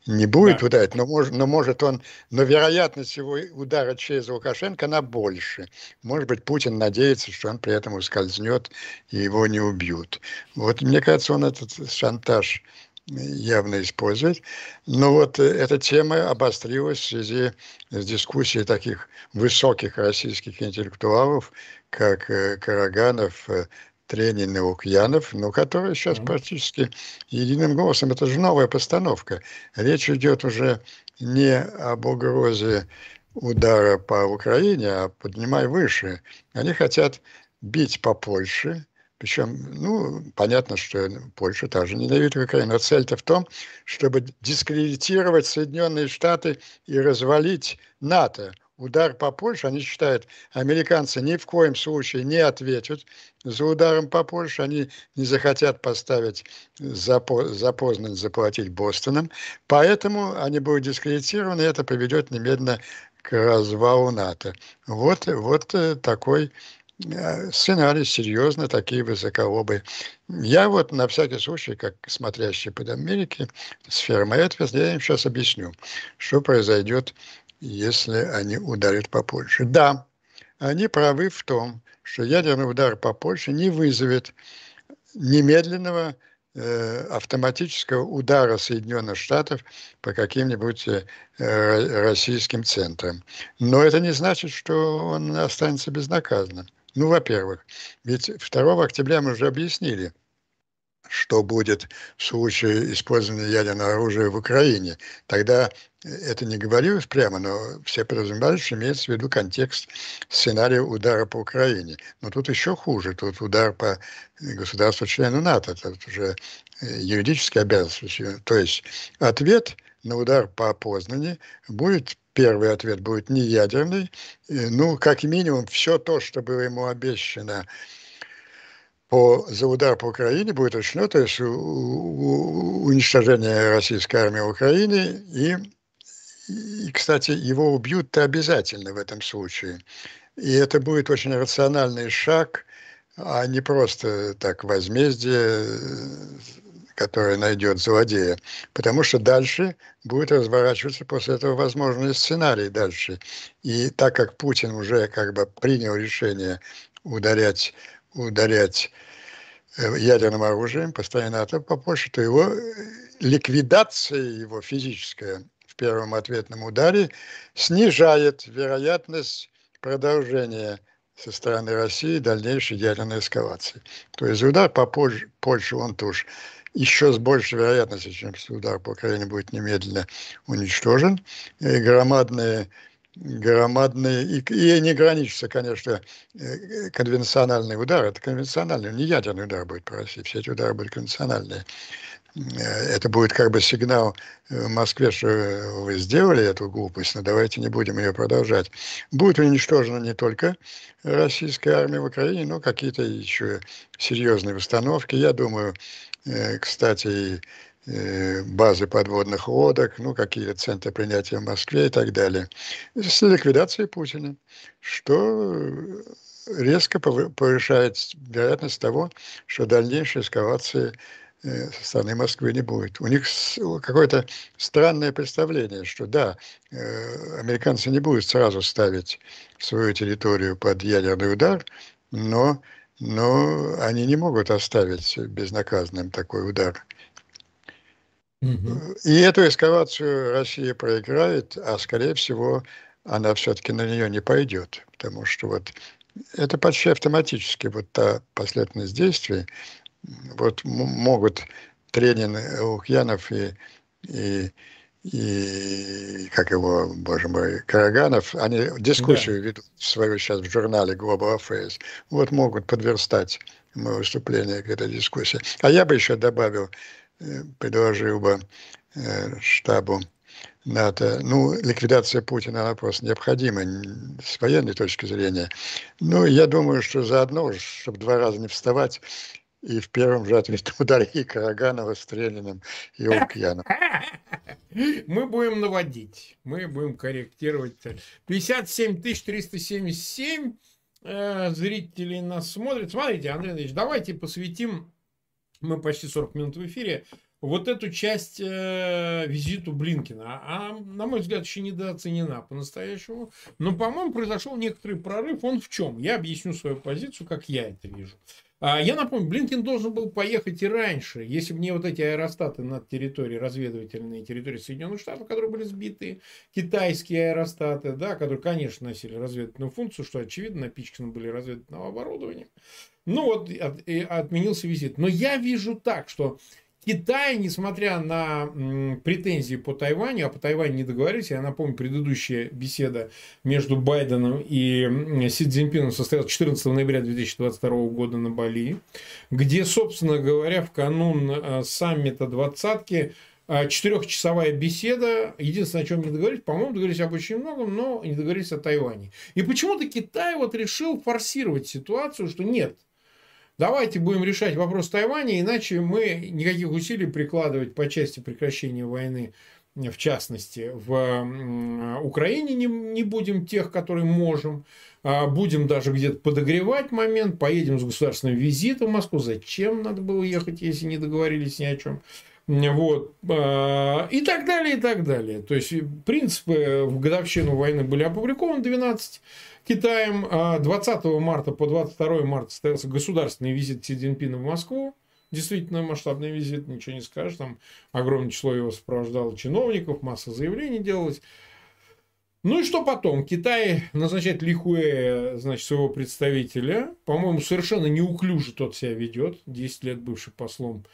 не будет да. ударить, но, может, но может он, но вероятность его удара через Лукашенко, она больше. Может быть, Путин надеется, что он при этом ускользнет и его не убьют. Вот мне кажется, он этот шантаж явно использовать. Но вот э, эта тема обострилась в связи с дискуссией таких высоких российских интеллектуалов, как э, Караганов, э, Тренин и Лукьянов, но которые сейчас mm-hmm. практически единым голосом. Это же новая постановка. Речь идет уже не об угрозе удара по Украине, а поднимай выше. Они хотят бить по Польше, причем, ну, понятно, что Польша также ненавидит Украину. Но цель-то в том, чтобы дискредитировать Соединенные Штаты и развалить НАТО, удар по Польше, они считают, американцы ни в коем случае не ответят за ударом по Польше, они не захотят поставить запознанно заплатить Бостоном, поэтому они будут дискредитированы, и это приведет немедленно к развалу НАТО. Вот, вот э, такой сценарий серьезно, такие высоколобые. Я вот на всякий случай, как смотрящий под Америки, сфера моей ответственности, я им сейчас объясню, что произойдет если они ударят по Польше. Да, они правы в том, что ядерный удар по Польше не вызовет немедленного э, автоматического удара Соединенных Штатов по каким-нибудь э, российским центрам. Но это не значит, что он останется безнаказанным. Ну, во-первых, ведь 2 октября мы уже объяснили – что будет в случае использования ядерного оружия в Украине. Тогда это не говорилось прямо, но все подразумевали, что имеется в виду контекст сценария удара по Украине. Но тут еще хуже. Тут удар по государству-члену НАТО. Тут уже э, юридическая обязанность. То есть ответ на удар по Познани будет первый ответ будет не ядерный, э, ну, как минимум, все то, что было ему обещано по, за удар по Украине будет решено, то есть у, у, уничтожение российской армии в Украине и, и, кстати, его убьют-то обязательно в этом случае. И это будет очень рациональный шаг, а не просто так возмездие, которое найдет злодея. Потому что дальше будет разворачиваться после этого возможный сценарий дальше. И так как Путин уже как бы принял решение ударять ударять э, ядерным оружием постоянно НАТО по Польше, то его э, ликвидация его физическая в первом ответном ударе снижает вероятность продолжения со стороны России дальнейшей ядерной эскалации. То есть удар по Польше, Польше он тоже еще с большей вероятностью, чем удар по Украине будет немедленно уничтожен. И громадные громадные, и, и не граничится, конечно, э, конвенциональный удар, это конвенциональный, не ядерный удар будет по России, все эти удары будут конвенциональные. Э, это будет как бы сигнал э, Москве, что вы сделали эту глупость, но давайте не будем ее продолжать. Будет уничтожена не только российская армия в Украине, но какие-то еще серьезные установки. Я думаю, кстати, Э, базы подводных лодок, ну, какие-то центры принятия в Москве и так далее, с ликвидацией Путина, что резко повышает вероятность того, что дальнейшей эскалации э, со стороны Москвы не будет. У них какое-то странное представление, что да, э, американцы не будут сразу ставить свою территорию под ядерный удар, но, но они не могут оставить безнаказанным такой удар. И эту эскалацию Россия проиграет, а скорее всего она все-таки на нее не пойдет, потому что вот это почти автоматически вот та последовательность действий. Вот могут Тренин, Лукьянов и, и, и как его, боже мой, Караганов, они дискуссию да. ведут свою сейчас в журнале Global Affairs. Вот могут подверстать мое выступление к этой дискуссии. А я бы еще добавил, Э, предложил бы э, штабу НАТО. Ну, ликвидация Путина, она просто необходима с военной точки зрения. Ну, я думаю, что заодно, чтобы два раза не вставать, и в первом же ответе ударить и Караганова с Трениным и Лукьянов. Мы будем наводить, мы будем корректировать. 57 377 э, зрителей нас смотрят. Смотрите, Андрей Андреевич, давайте посвятим мы почти 40 минут в эфире, вот эту часть э, визиту Блинкина, а, на мой взгляд, еще недооценена по-настоящему. Но, по-моему, произошел некоторый прорыв. Он в чем? Я объясню свою позицию, как я это вижу. А, я напомню, Блинкин должен был поехать и раньше, если бы не вот эти аэростаты над территорией, разведывательные территории Соединенных Штатов, которые были сбиты, китайские аэростаты, да, которые, конечно, носили разведывательную функцию, что, очевидно, напичканы были разведывательным оборудованием. Ну вот, от, отменился визит. Но я вижу так, что Китай, несмотря на претензии по Тайваню, а по Тайваню не договорились, я напомню, предыдущая беседа между Байденом и Си Цзиньпином состоялась 14 ноября 2022 года на Бали, где, собственно говоря, в канун э, саммита двадцатки а, четырехчасовая беседа. Единственное, о чем не договорились, по-моему, договорились об очень многом, но не договорились о Тайване. И почему-то Китай вот решил форсировать ситуацию, что нет, давайте будем решать вопрос Тайваня, иначе мы никаких усилий прикладывать по части прекращения войны, в частности, в Украине не, не будем тех, которые можем. А, будем даже где-то подогревать момент, поедем с государственным визитом в Москву. Зачем надо было ехать, если не договорились ни о чем? Вот. А, и так далее, и так далее. То есть, принципы в годовщину войны были опубликованы 12 Китаем. 20 а марта по 22 марта состоялся государственный визит Си Цзиньпина в Москву. Действительно масштабный визит, ничего не скажешь. Там огромное число его сопровождало чиновников, масса заявлений делалось. Ну и что потом? Китай назначает Лихуэ, значит, своего представителя. По-моему, совершенно неуклюже тот себя ведет. 10 лет бывший послом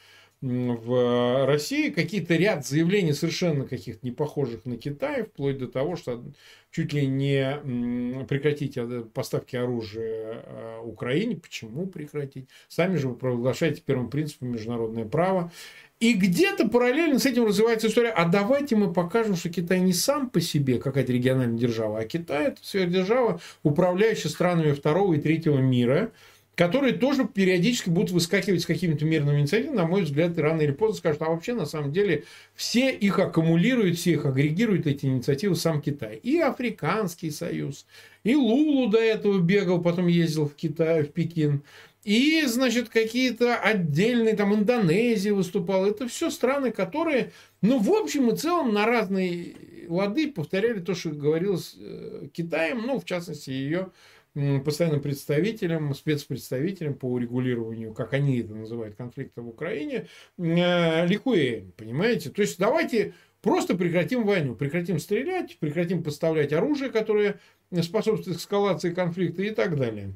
в России какие-то ряд заявлений совершенно каких-то не похожих на Китай, вплоть до того, что чуть ли не прекратить поставки оружия а, Украине. Почему прекратить? Сами же вы провозглашаете первым принципом международное право. И где-то параллельно с этим развивается история, а давайте мы покажем, что Китай не сам по себе какая-то региональная держава, а Китай это сверхдержава, управляющая странами второго и третьего мира, которые тоже периодически будут выскакивать с какими-то мирными инициативами, на мой взгляд, и рано или поздно скажут, а вообще, на самом деле, все их аккумулируют, все их агрегируют, эти инициативы, сам Китай. И Африканский союз, и Лулу до этого бегал, потом ездил в Китай, в Пекин, и, значит, какие-то отдельные, там, Индонезия выступала. Это все страны, которые, ну, в общем и целом, на разные лады повторяли то, что говорилось э, Китаем, ну, в частности, ее постоянным представителем, спецпредставителем по урегулированию, как они это называют, конфликта в Украине, э, Ликуэем, понимаете? То есть давайте просто прекратим войну, прекратим стрелять, прекратим поставлять оружие, которое способствует эскалации конфликта и так далее.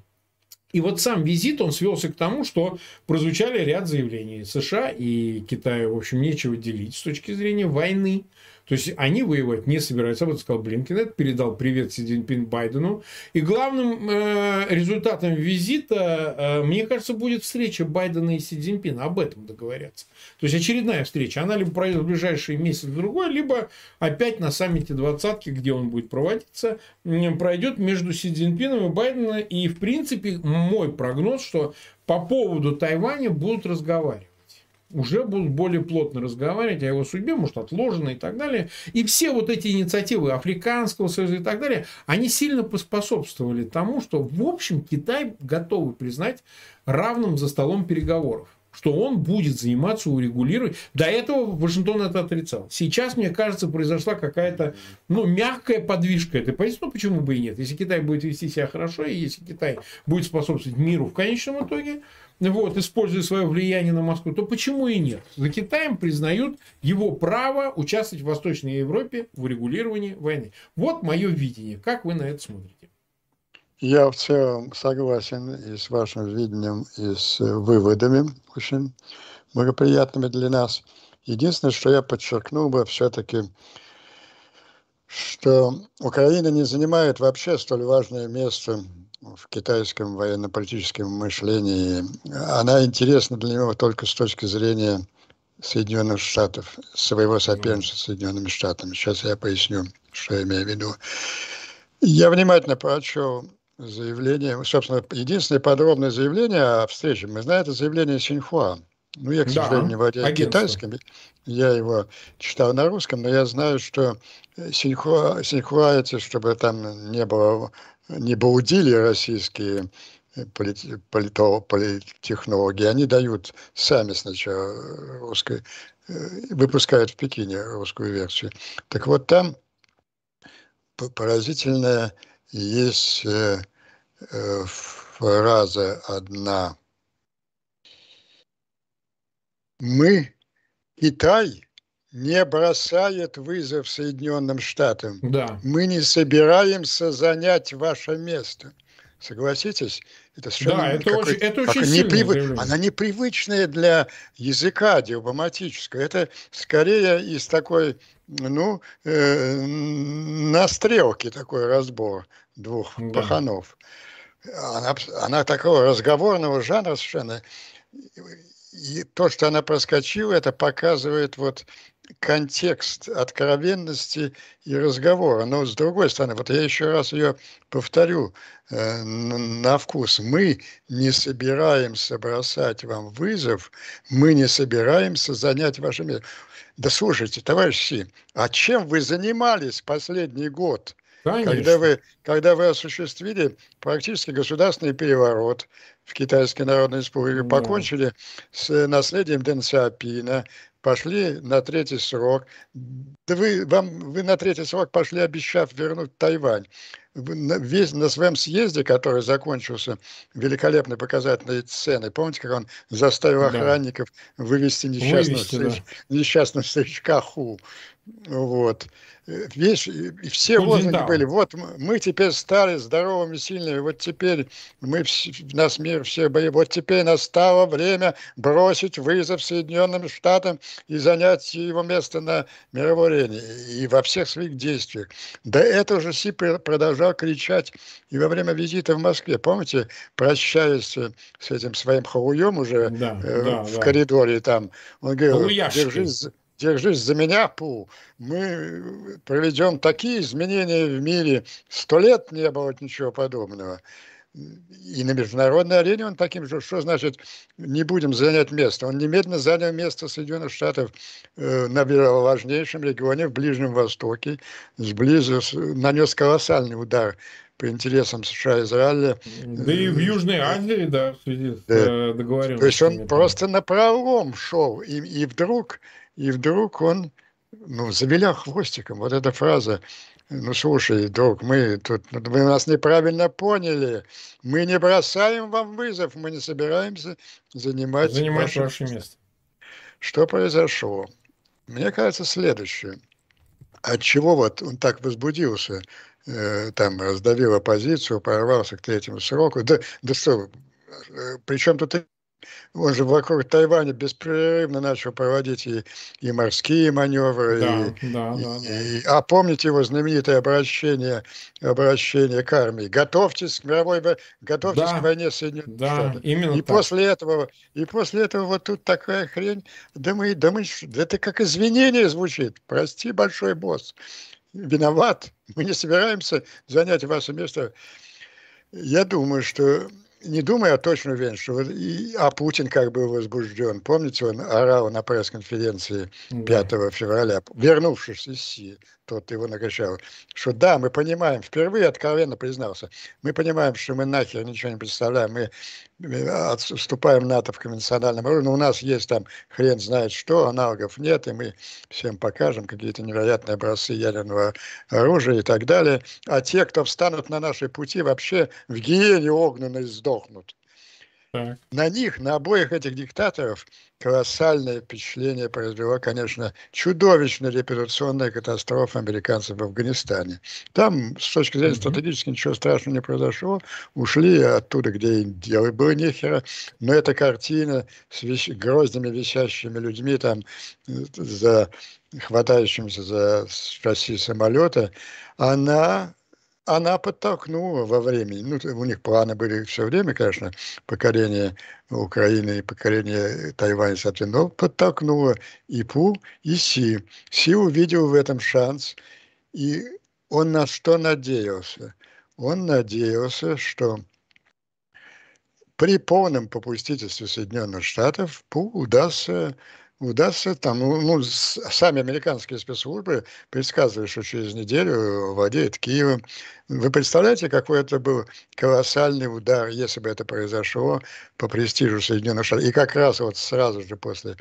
И вот сам визит, он свелся к тому, что прозвучали ряд заявлений. США и Китаю, в общем, нечего делить с точки зрения войны. То есть они воевать не собираются. Об этом сказал Блинкен. Это передал привет Си Цзиньпин Байдену. И главным э, результатом визита, э, мне кажется, будет встреча Байдена и Си Цзиньпина. Об этом договорятся. То есть очередная встреча. Она либо пройдет в ближайшие месяцы другой, либо опять на саммите двадцатки, где он будет проводиться, пройдет между Си Цзиньпином и Байденом. И в принципе мой прогноз, что по поводу Тайваня будут разговаривать уже будут более плотно разговаривать о его судьбе, может, отложено и так далее. И все вот эти инициативы Африканского союза и так далее, они сильно поспособствовали тому, что, в общем, Китай готовы признать равным за столом переговоров что он будет заниматься урегулированием. До этого Вашингтон это отрицал. Сейчас, мне кажется, произошла какая-то ну, мягкая подвижка этой позиции. Ну, почему бы и нет? Если Китай будет вести себя хорошо, и если Китай будет способствовать миру в конечном итоге, вот, используя свое влияние на Москву, то почему и нет? За Китаем признают его право участвовать в Восточной Европе в урегулировании войны. Вот мое видение. Как вы на это смотрите? Я в целом согласен и с вашим видением, и с выводами очень благоприятными для нас. Единственное, что я подчеркнул бы все-таки, что Украина не занимает вообще столь важное место в китайском военно-политическом мышлении, она интересна для него только с точки зрения Соединенных Штатов, своего соперничества с Соединенными Штатами. Сейчас я поясню, что я имею в виду. Я внимательно прочел заявление, собственно, единственное подробное заявление о встрече. Мы знаем это заявление Синьхуа. Ну, я, к сожалению, да, не владею китайским, я его читал на русском, но я знаю, что Синьхуа, Синьхуа эти, чтобы там не было не блудили российские э, политтехнологи, они дают сами сначала русской, э, выпускают в Пекине русскую версию. Так вот там поразительная есть э, фраза одна. Мы, Китай, не бросает вызов Соединенным Штатам. Да. Мы не собираемся занять ваше место. Согласитесь? Это да, это очень, это очень неприв... Она непривычная для языка дипломатического. Это скорее из такой, ну, э, на стрелке такой разбор двух да. паханов. Она, она такого разговорного жанра совершенно. И то, что она проскочила, это показывает вот контекст откровенности и разговора. Но с другой стороны, вот я еще раз ее повторю э, на вкус. Мы не собираемся бросать вам вызов, мы не собираемся занять ваше место. Да слушайте, товарищи, а чем вы занимались последний год? Конечно. Когда вы, когда вы осуществили практически государственный переворот в Китайской Народной Республике, да. покончили с наследием Дэн Сяопина, пошли на третий срок. Да вы, вам, вы на третий срок пошли, обещав вернуть Тайвань. На, весь, на своем съезде, который закончился великолепной показательной сценой, помните, как он заставил да. охранников вывести несчастного, Вывести, встреч, да. несчастного старичка Ху. Вот. Весь, и все ну, лозунги были, вот мы теперь стали здоровыми, сильными, вот теперь мы, нас мир все бои, вот теперь настало время бросить вызов Соединенным Штатам и занять его место на мировой арене, и во всех своих действиях. До этого же Си продолжал кричать и во время визита в Москве, помните, прощаясь с этим своим хауем уже да, э, да, в да. коридоре там, он говорил, держись держись за меня, Пу, мы проведем такие изменения в мире, сто лет не было ничего подобного. И на международной арене он таким же, что значит не будем занять место. Он немедленно занял место Соединенных Штатов э, на важнейшем регионе в Ближнем Востоке, сблизу, нанес колоссальный удар по интересам США и Израиля. Да и в Южной Азии, да, в связи с да. Э, договоренностью. То есть он просто на пролом шел, и, и вдруг и вдруг он, ну, завилял хвостиком. Вот эта фраза, ну, слушай, друг, мы тут, вы нас неправильно поняли. Мы не бросаем вам вызов, мы не собираемся занимать, занимать ваше, ваше место. Что произошло? Мне кажется, следующее. От чего вот он так возбудился, э, там раздавил оппозицию, прорвался к третьему сроку. Да, да что, э, причем тут он же вокруг Тайваня беспрерывно начал проводить и, и морские маневры. Да, и, да, да, и, да. А помните его знаменитое обращение, обращение к армии? Готовьтесь к мировой готовьтесь да, к войне с Соединенными да, Штатами. Именно и так. после этого, и после этого вот тут такая хрень. Да мы, да мы, это как извинение звучит. Прости, большой босс. Виноват. Мы не собираемся занять ваше место. Я думаю, что не думаю, а точно уверен, что вот и, а Путин как бы возбужден. Помните, он орал на пресс-конференции 5 февраля, вернувшись из Си, тот его накачал, что да, мы понимаем, впервые откровенно признался, мы понимаем, что мы нахер ничего не представляем, мы, отступаем НАТО в конвенциональном уровне, но у нас есть там хрен знает что, аналогов нет, и мы всем покажем какие-то невероятные образцы ядерного оружия и так далее. А те, кто встанут на наши пути, вообще в гиене огненной сдохнут. Так. На них, на обоих этих диктаторов колоссальное впечатление произвела, конечно, чудовищная репутационная катастрофа американцев в Афганистане. Там, с точки зрения стратегически, ничего страшного не произошло. Ушли оттуда, где им делать было нехера. Но эта картина с вещ... гроздями висящими людьми, там, за хватающимся за шасси самолета, она она подтолкнула во времени, ну, у них планы были все время, конечно, покорение Украины и покорение Тайваня, соответственно, но подтолкнула и Пу, и Си. Си увидел в этом шанс, и он на что надеялся? Он надеялся, что при полном попустительстве Соединенных Штатов Пу удастся удастся там, ну, ну сами американские спецслужбы предсказывали, что через неделю владеет Киевом. Вы представляете, какой это был колоссальный удар, если бы это произошло по престижу Соединенных Штатов. И как раз вот сразу же после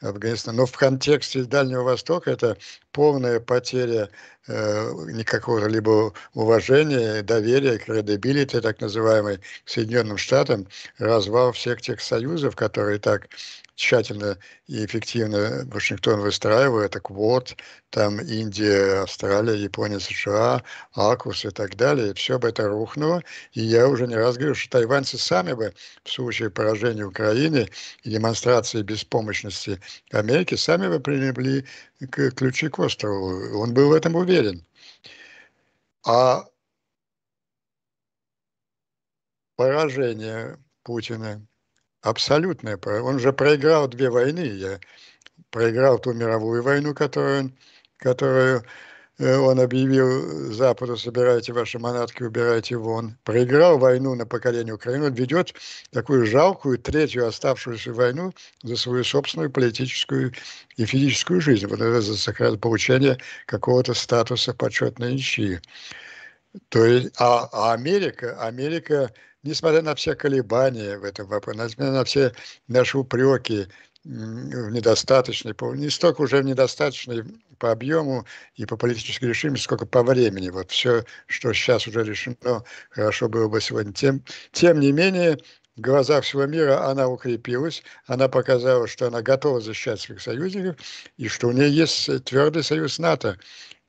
Афганистана. Но в контексте Дальнего Востока это полная потеря э, никакого либо уважения, доверия, кредибилити, так называемой, к Соединенным Штатам, развал всех тех союзов, которые так тщательно и эффективно Вашингтон выстраивает, так вот, там Индия, Австралия, Япония, США, АКУС и так далее, все бы это рухнуло. И я уже не раз говорю, что тайваньцы сами бы в случае поражения Украины и демонстрации беспомощности Америки сами бы принесли ключи к острову. Он был в этом уверен. А поражение Путина абсолютное. Он же проиграл две войны. Я проиграл ту мировую войну, которую, которую Э, он объявил Западу, собирайте ваши манатки, убирайте вон. Проиграл войну на поколение Украины, он ведет такую жалкую третью оставшуюся войну за свою собственную политическую и физическую жизнь. Вот это за получение какого-то статуса почетной ничьи. То есть, а, а Америка, Америка, несмотря на все колебания в этом вопросе, несмотря на все наши упреки, в недостаточной, не столько уже в недостаточной по объему и по политической решимости, сколько по времени. Вот все, что сейчас уже решено, хорошо было бы сегодня. Тем, тем не менее, в глазах всего мира она укрепилась, она показала, что она готова защищать своих союзников, и что у нее есть твердый союз НАТО,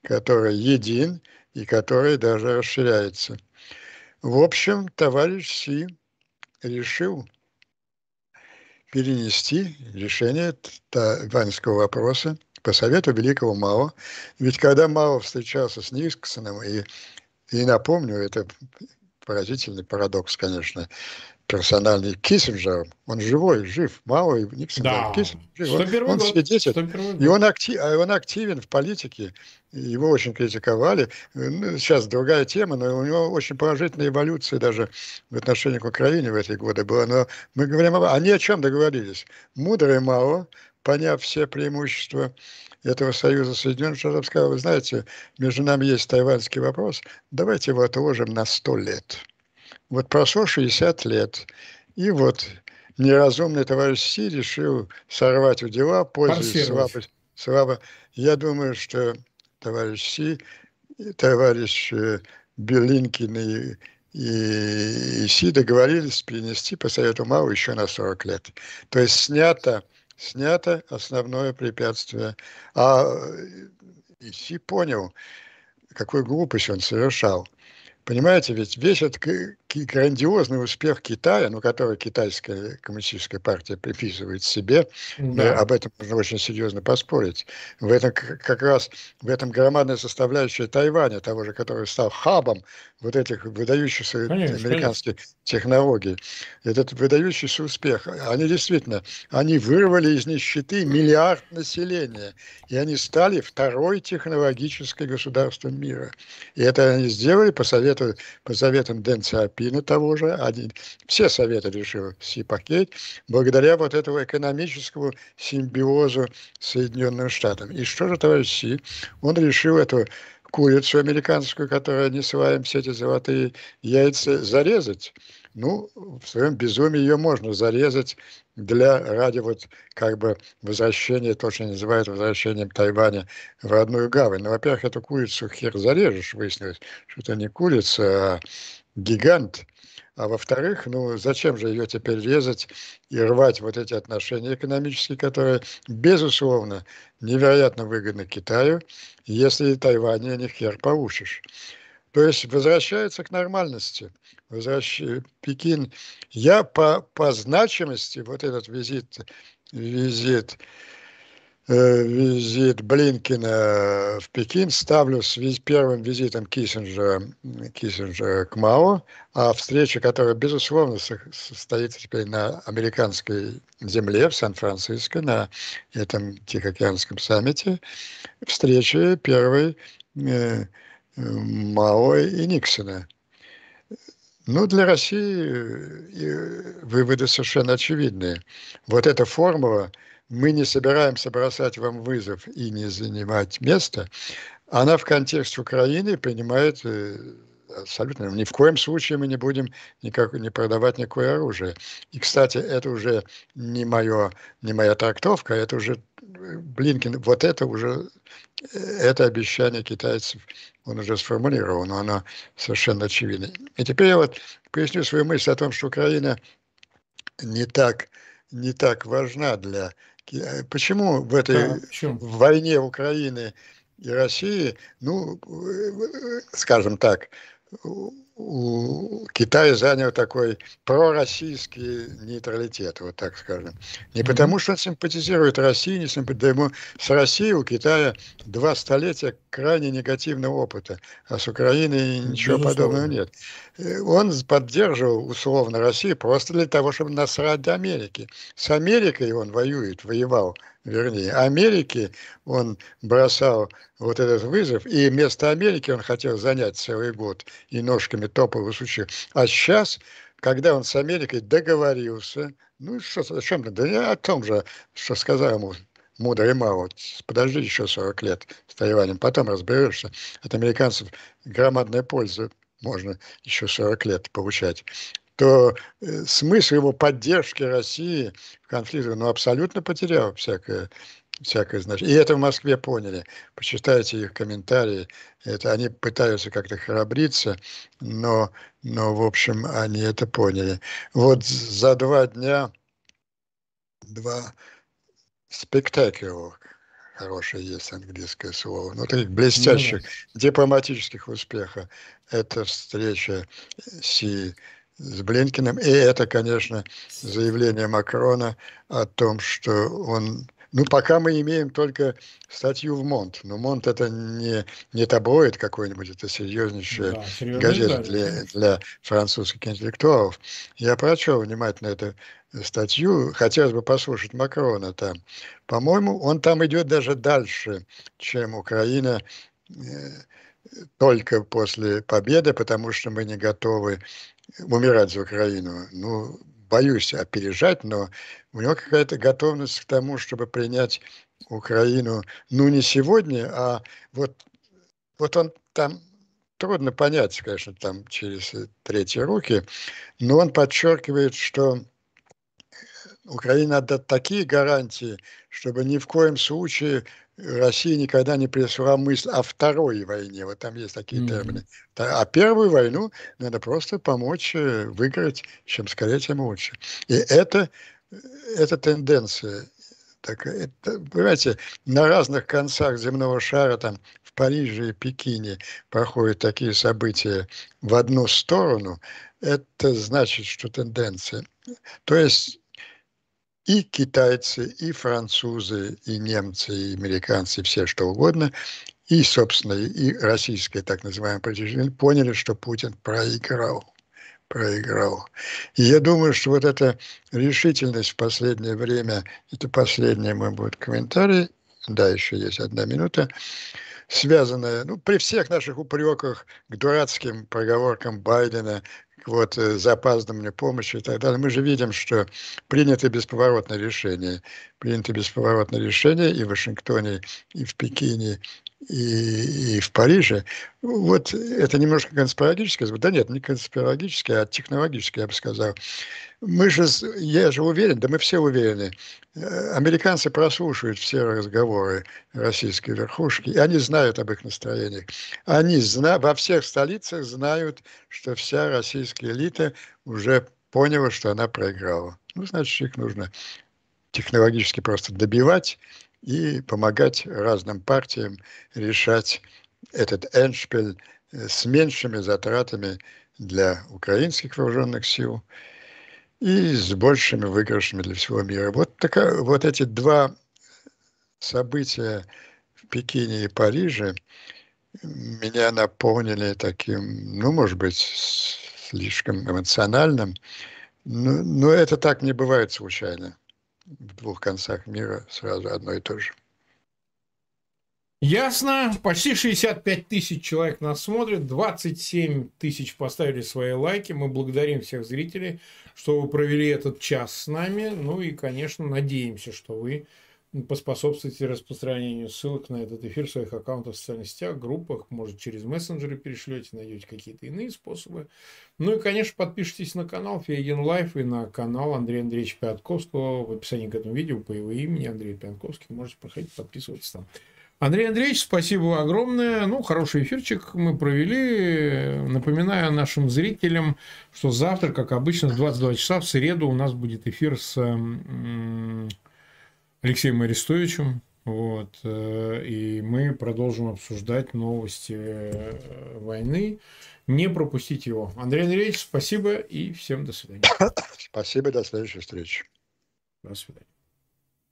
который един и который даже расширяется. В общем, товарищ Си решил перенести решение тайваньского вопроса по совету великого Мао. Ведь когда Мао встречался с Никсоном, и, и напомню, это поразительный парадокс, конечно, персональный Киссинджер, он живой, жив, Мао и Никсон, да. Киссинджер, он, он свидетель, и он, актив, он активен в политике, его очень критиковали. Ну, сейчас другая тема, но у него очень положительная эволюция даже в отношении к Украине в эти годы была. Но мы говорим, они о чем договорились? Мудрый Мао, поняв все преимущества этого союза Соединенных Штатов, сказал, вы знаете, между нами есть тайваньский вопрос, давайте его отложим на сто лет. Вот прошло 60 лет, и вот неразумный товарищ Си решил сорвать у дела, пользуясь слабостью. Слабо. Я думаю, что товарищ Си, товарищ э, Белинкин и, и, и Си договорились перенести по совету Мао еще на 40 лет. То есть снято, снято основное препятствие. А э, Си понял, какую глупость он совершал. Понимаете, ведь весь этот грандиозный успех Китая, ну, который китайская коммунистическая партия приписывает себе, да. об этом можно очень серьезно поспорить. В этом как раз, в этом громадная составляющая Тайваня, того же, который стал хабом вот этих выдающихся конечно, американских конечно. технологий. Этот выдающийся успех, они действительно, они вырвали из нищеты миллиард населения, и они стали второй технологической государством мира. И это они сделали по совету, по советам Дэн Цзяопина того же, они, все советы решил Си Пакет, благодаря вот этому экономическому симбиозу с Соединенными Штатами. И что же товарищ Си? Он решил эту курицу американскую, которая несла им все эти золотые яйца, зарезать. Ну, в своем безумии ее можно зарезать для ради вот как бы возвращения, то, что называют возвращением Тайваня в родную гавань. Ну, во-первых, эту курицу хер зарежешь, выяснилось, что это не курица, а гигант. А во-вторых, ну зачем же ее теперь резать и рвать вот эти отношения экономические, которые, безусловно, невероятно выгодны Китаю, если Тайвань не хер получишь. То есть возвращается к нормальности. Возвращ... Пекин. Я по, по значимости, вот этот визит, визит визит Блинкина в Пекин ставлю с первым визитом Киссинджера, Киссинджера к Мао, а встреча, которая, безусловно, состоится теперь на американской земле, в Сан-Франциско, на этом Тихоокеанском саммите, встреча первой э, Мао и Никсона. Ну, для России э, выводы совершенно очевидные. Вот эта формула – мы не собираемся бросать вам вызов и не занимать место, она в контексте Украины принимает э, абсолютно. Ни в коем случае мы не будем никак, не продавать никакое оружие. И, кстати, это уже не, мое, не моя трактовка, это уже Блинкин, вот это уже, э, это обещание китайцев, он уже сформулирован, но оно совершенно очевидно. И теперь я вот поясню свою мысль о том, что Украина не так, не так важна для почему в этой да, войне Украины и России, ну, э, скажем так, у Китая занял такой пророссийский нейтралитет, вот так скажем. Не mm-hmm. потому, что он симпатизирует России, не симпатизирует, ему с Россией у Китая два столетия крайне негативного опыта, а с Украиной ничего Безусловно. подобного нет. Э, он поддерживал условно Россию просто для того, чтобы насрать до Америки. С Америкой он воюет, воевал вернее, Америки он бросал вот этот вызов, и вместо Америки он хотел занять целый год и ножками топал высучил. А сейчас, когда он с Америкой договорился, ну, что, о чем то да не о том же, что сказал ему мудрый Мао, подожди еще 40 лет с Тайванем, потом разберешься. От американцев громадная польза можно еще 40 лет получать то э, смысл его поддержки России в конфликте ну, абсолютно потерял всякое, всякое значение. И это в Москве поняли. Почитайте их комментарии. Это они пытаются как-то храбриться, но, но, в общем, они это поняли. Вот за два дня два спектакля хорошее есть английское слово, но таких блестящих ну, дипломатических успеха. Это встреча Си с Блинкиным. И это, конечно, заявление Макрона о том, что он... Ну, пока мы имеем только статью в Монт. Но Монт это не, не таблоид какой-нибудь, это серьезнейшая да, газета для, для французских интеллектуалов. Я прочел внимательно эту статью. Хотелось бы послушать Макрона там. По-моему, он там идет даже дальше, чем Украина э, только после победы, потому что мы не готовы умирать за Украину. Ну, боюсь опережать, но у него какая-то готовность к тому, чтобы принять Украину, ну, не сегодня, а вот, вот он там, трудно понять, конечно, там через третьи руки, но он подчеркивает, что Украина отдает такие гарантии, чтобы ни в коем случае Россия никогда не присвоила мысль о второй войне. Вот там есть такие mm-hmm. термины. А первую войну надо просто помочь э, выиграть, чем скорее, тем лучше. И это, э, это тенденция. Так, это, понимаете, на разных концах земного шара, там в Париже и Пекине проходят такие события в одну сторону, это значит, что тенденция. То есть и китайцы, и французы, и немцы, и американцы, все что угодно, и, собственно, и российское так называемое протяжение поняли, что Путин проиграл. Проиграл. И я думаю, что вот эта решительность в последнее время, это последнее мой будет комментарий, да, еще есть одна минута, связанная, ну, при всех наших упреках к дурацким проговоркам Байдена, вот, э, запаздывание помощи и так далее, мы же видим, что принято бесповоротное решение. Принято бесповоротное решение и в Вашингтоне, и в Пекине, и, и в Париже. Вот это немножко конспирологическое, да нет, не конспирологическое, а технологическое, я бы сказал. Мы же, я же уверен, да мы все уверены, э, американцы прослушивают все разговоры российской верхушки, и они знают об их настроениях. Они зна, во всех столицах знают, что вся российская элита уже поняла, что она проиграла. Ну, значит, их нужно технологически просто добивать, и помогать разным партиям решать этот эншпиль э, с меньшими затратами для украинских вооруженных сил и с большими выигрышами для всего мира. Вот, такая, вот эти два события в Пекине и Париже меня наполнили таким, ну, может быть, слишком эмоциональным, но, но это так не бывает случайно в двух концах мира сразу одно и то же. Ясно. Почти 65 тысяч человек нас смотрят, 27 тысяч поставили свои лайки. Мы благодарим всех зрителей, что вы провели этот час с нами. Ну и, конечно, надеемся, что вы поспособствуйте распространению ссылок на этот эфир в своих аккаунтах в социальных сетях, группах, может, через мессенджеры перешлете, найдете какие-то иные способы. Ну и, конечно, подпишитесь на канал Фейгин Live и на канал Андрея Андреевича Пионтковского. В описании к этому видео по его имени Андрей Пионтковский. Можете проходить, подписываться там. Андрей Андреевич, спасибо огромное. Ну, хороший эфирчик мы провели. Напоминаю нашим зрителям, что завтра, как обычно, в 22 часа в среду у нас будет эфир с Алексеем Арестовичем. Вот. Э, и мы продолжим обсуждать новости э, войны. Не пропустите его. Андрей Андреевич, спасибо и всем до свидания. Спасибо, до следующей встречи. До свидания.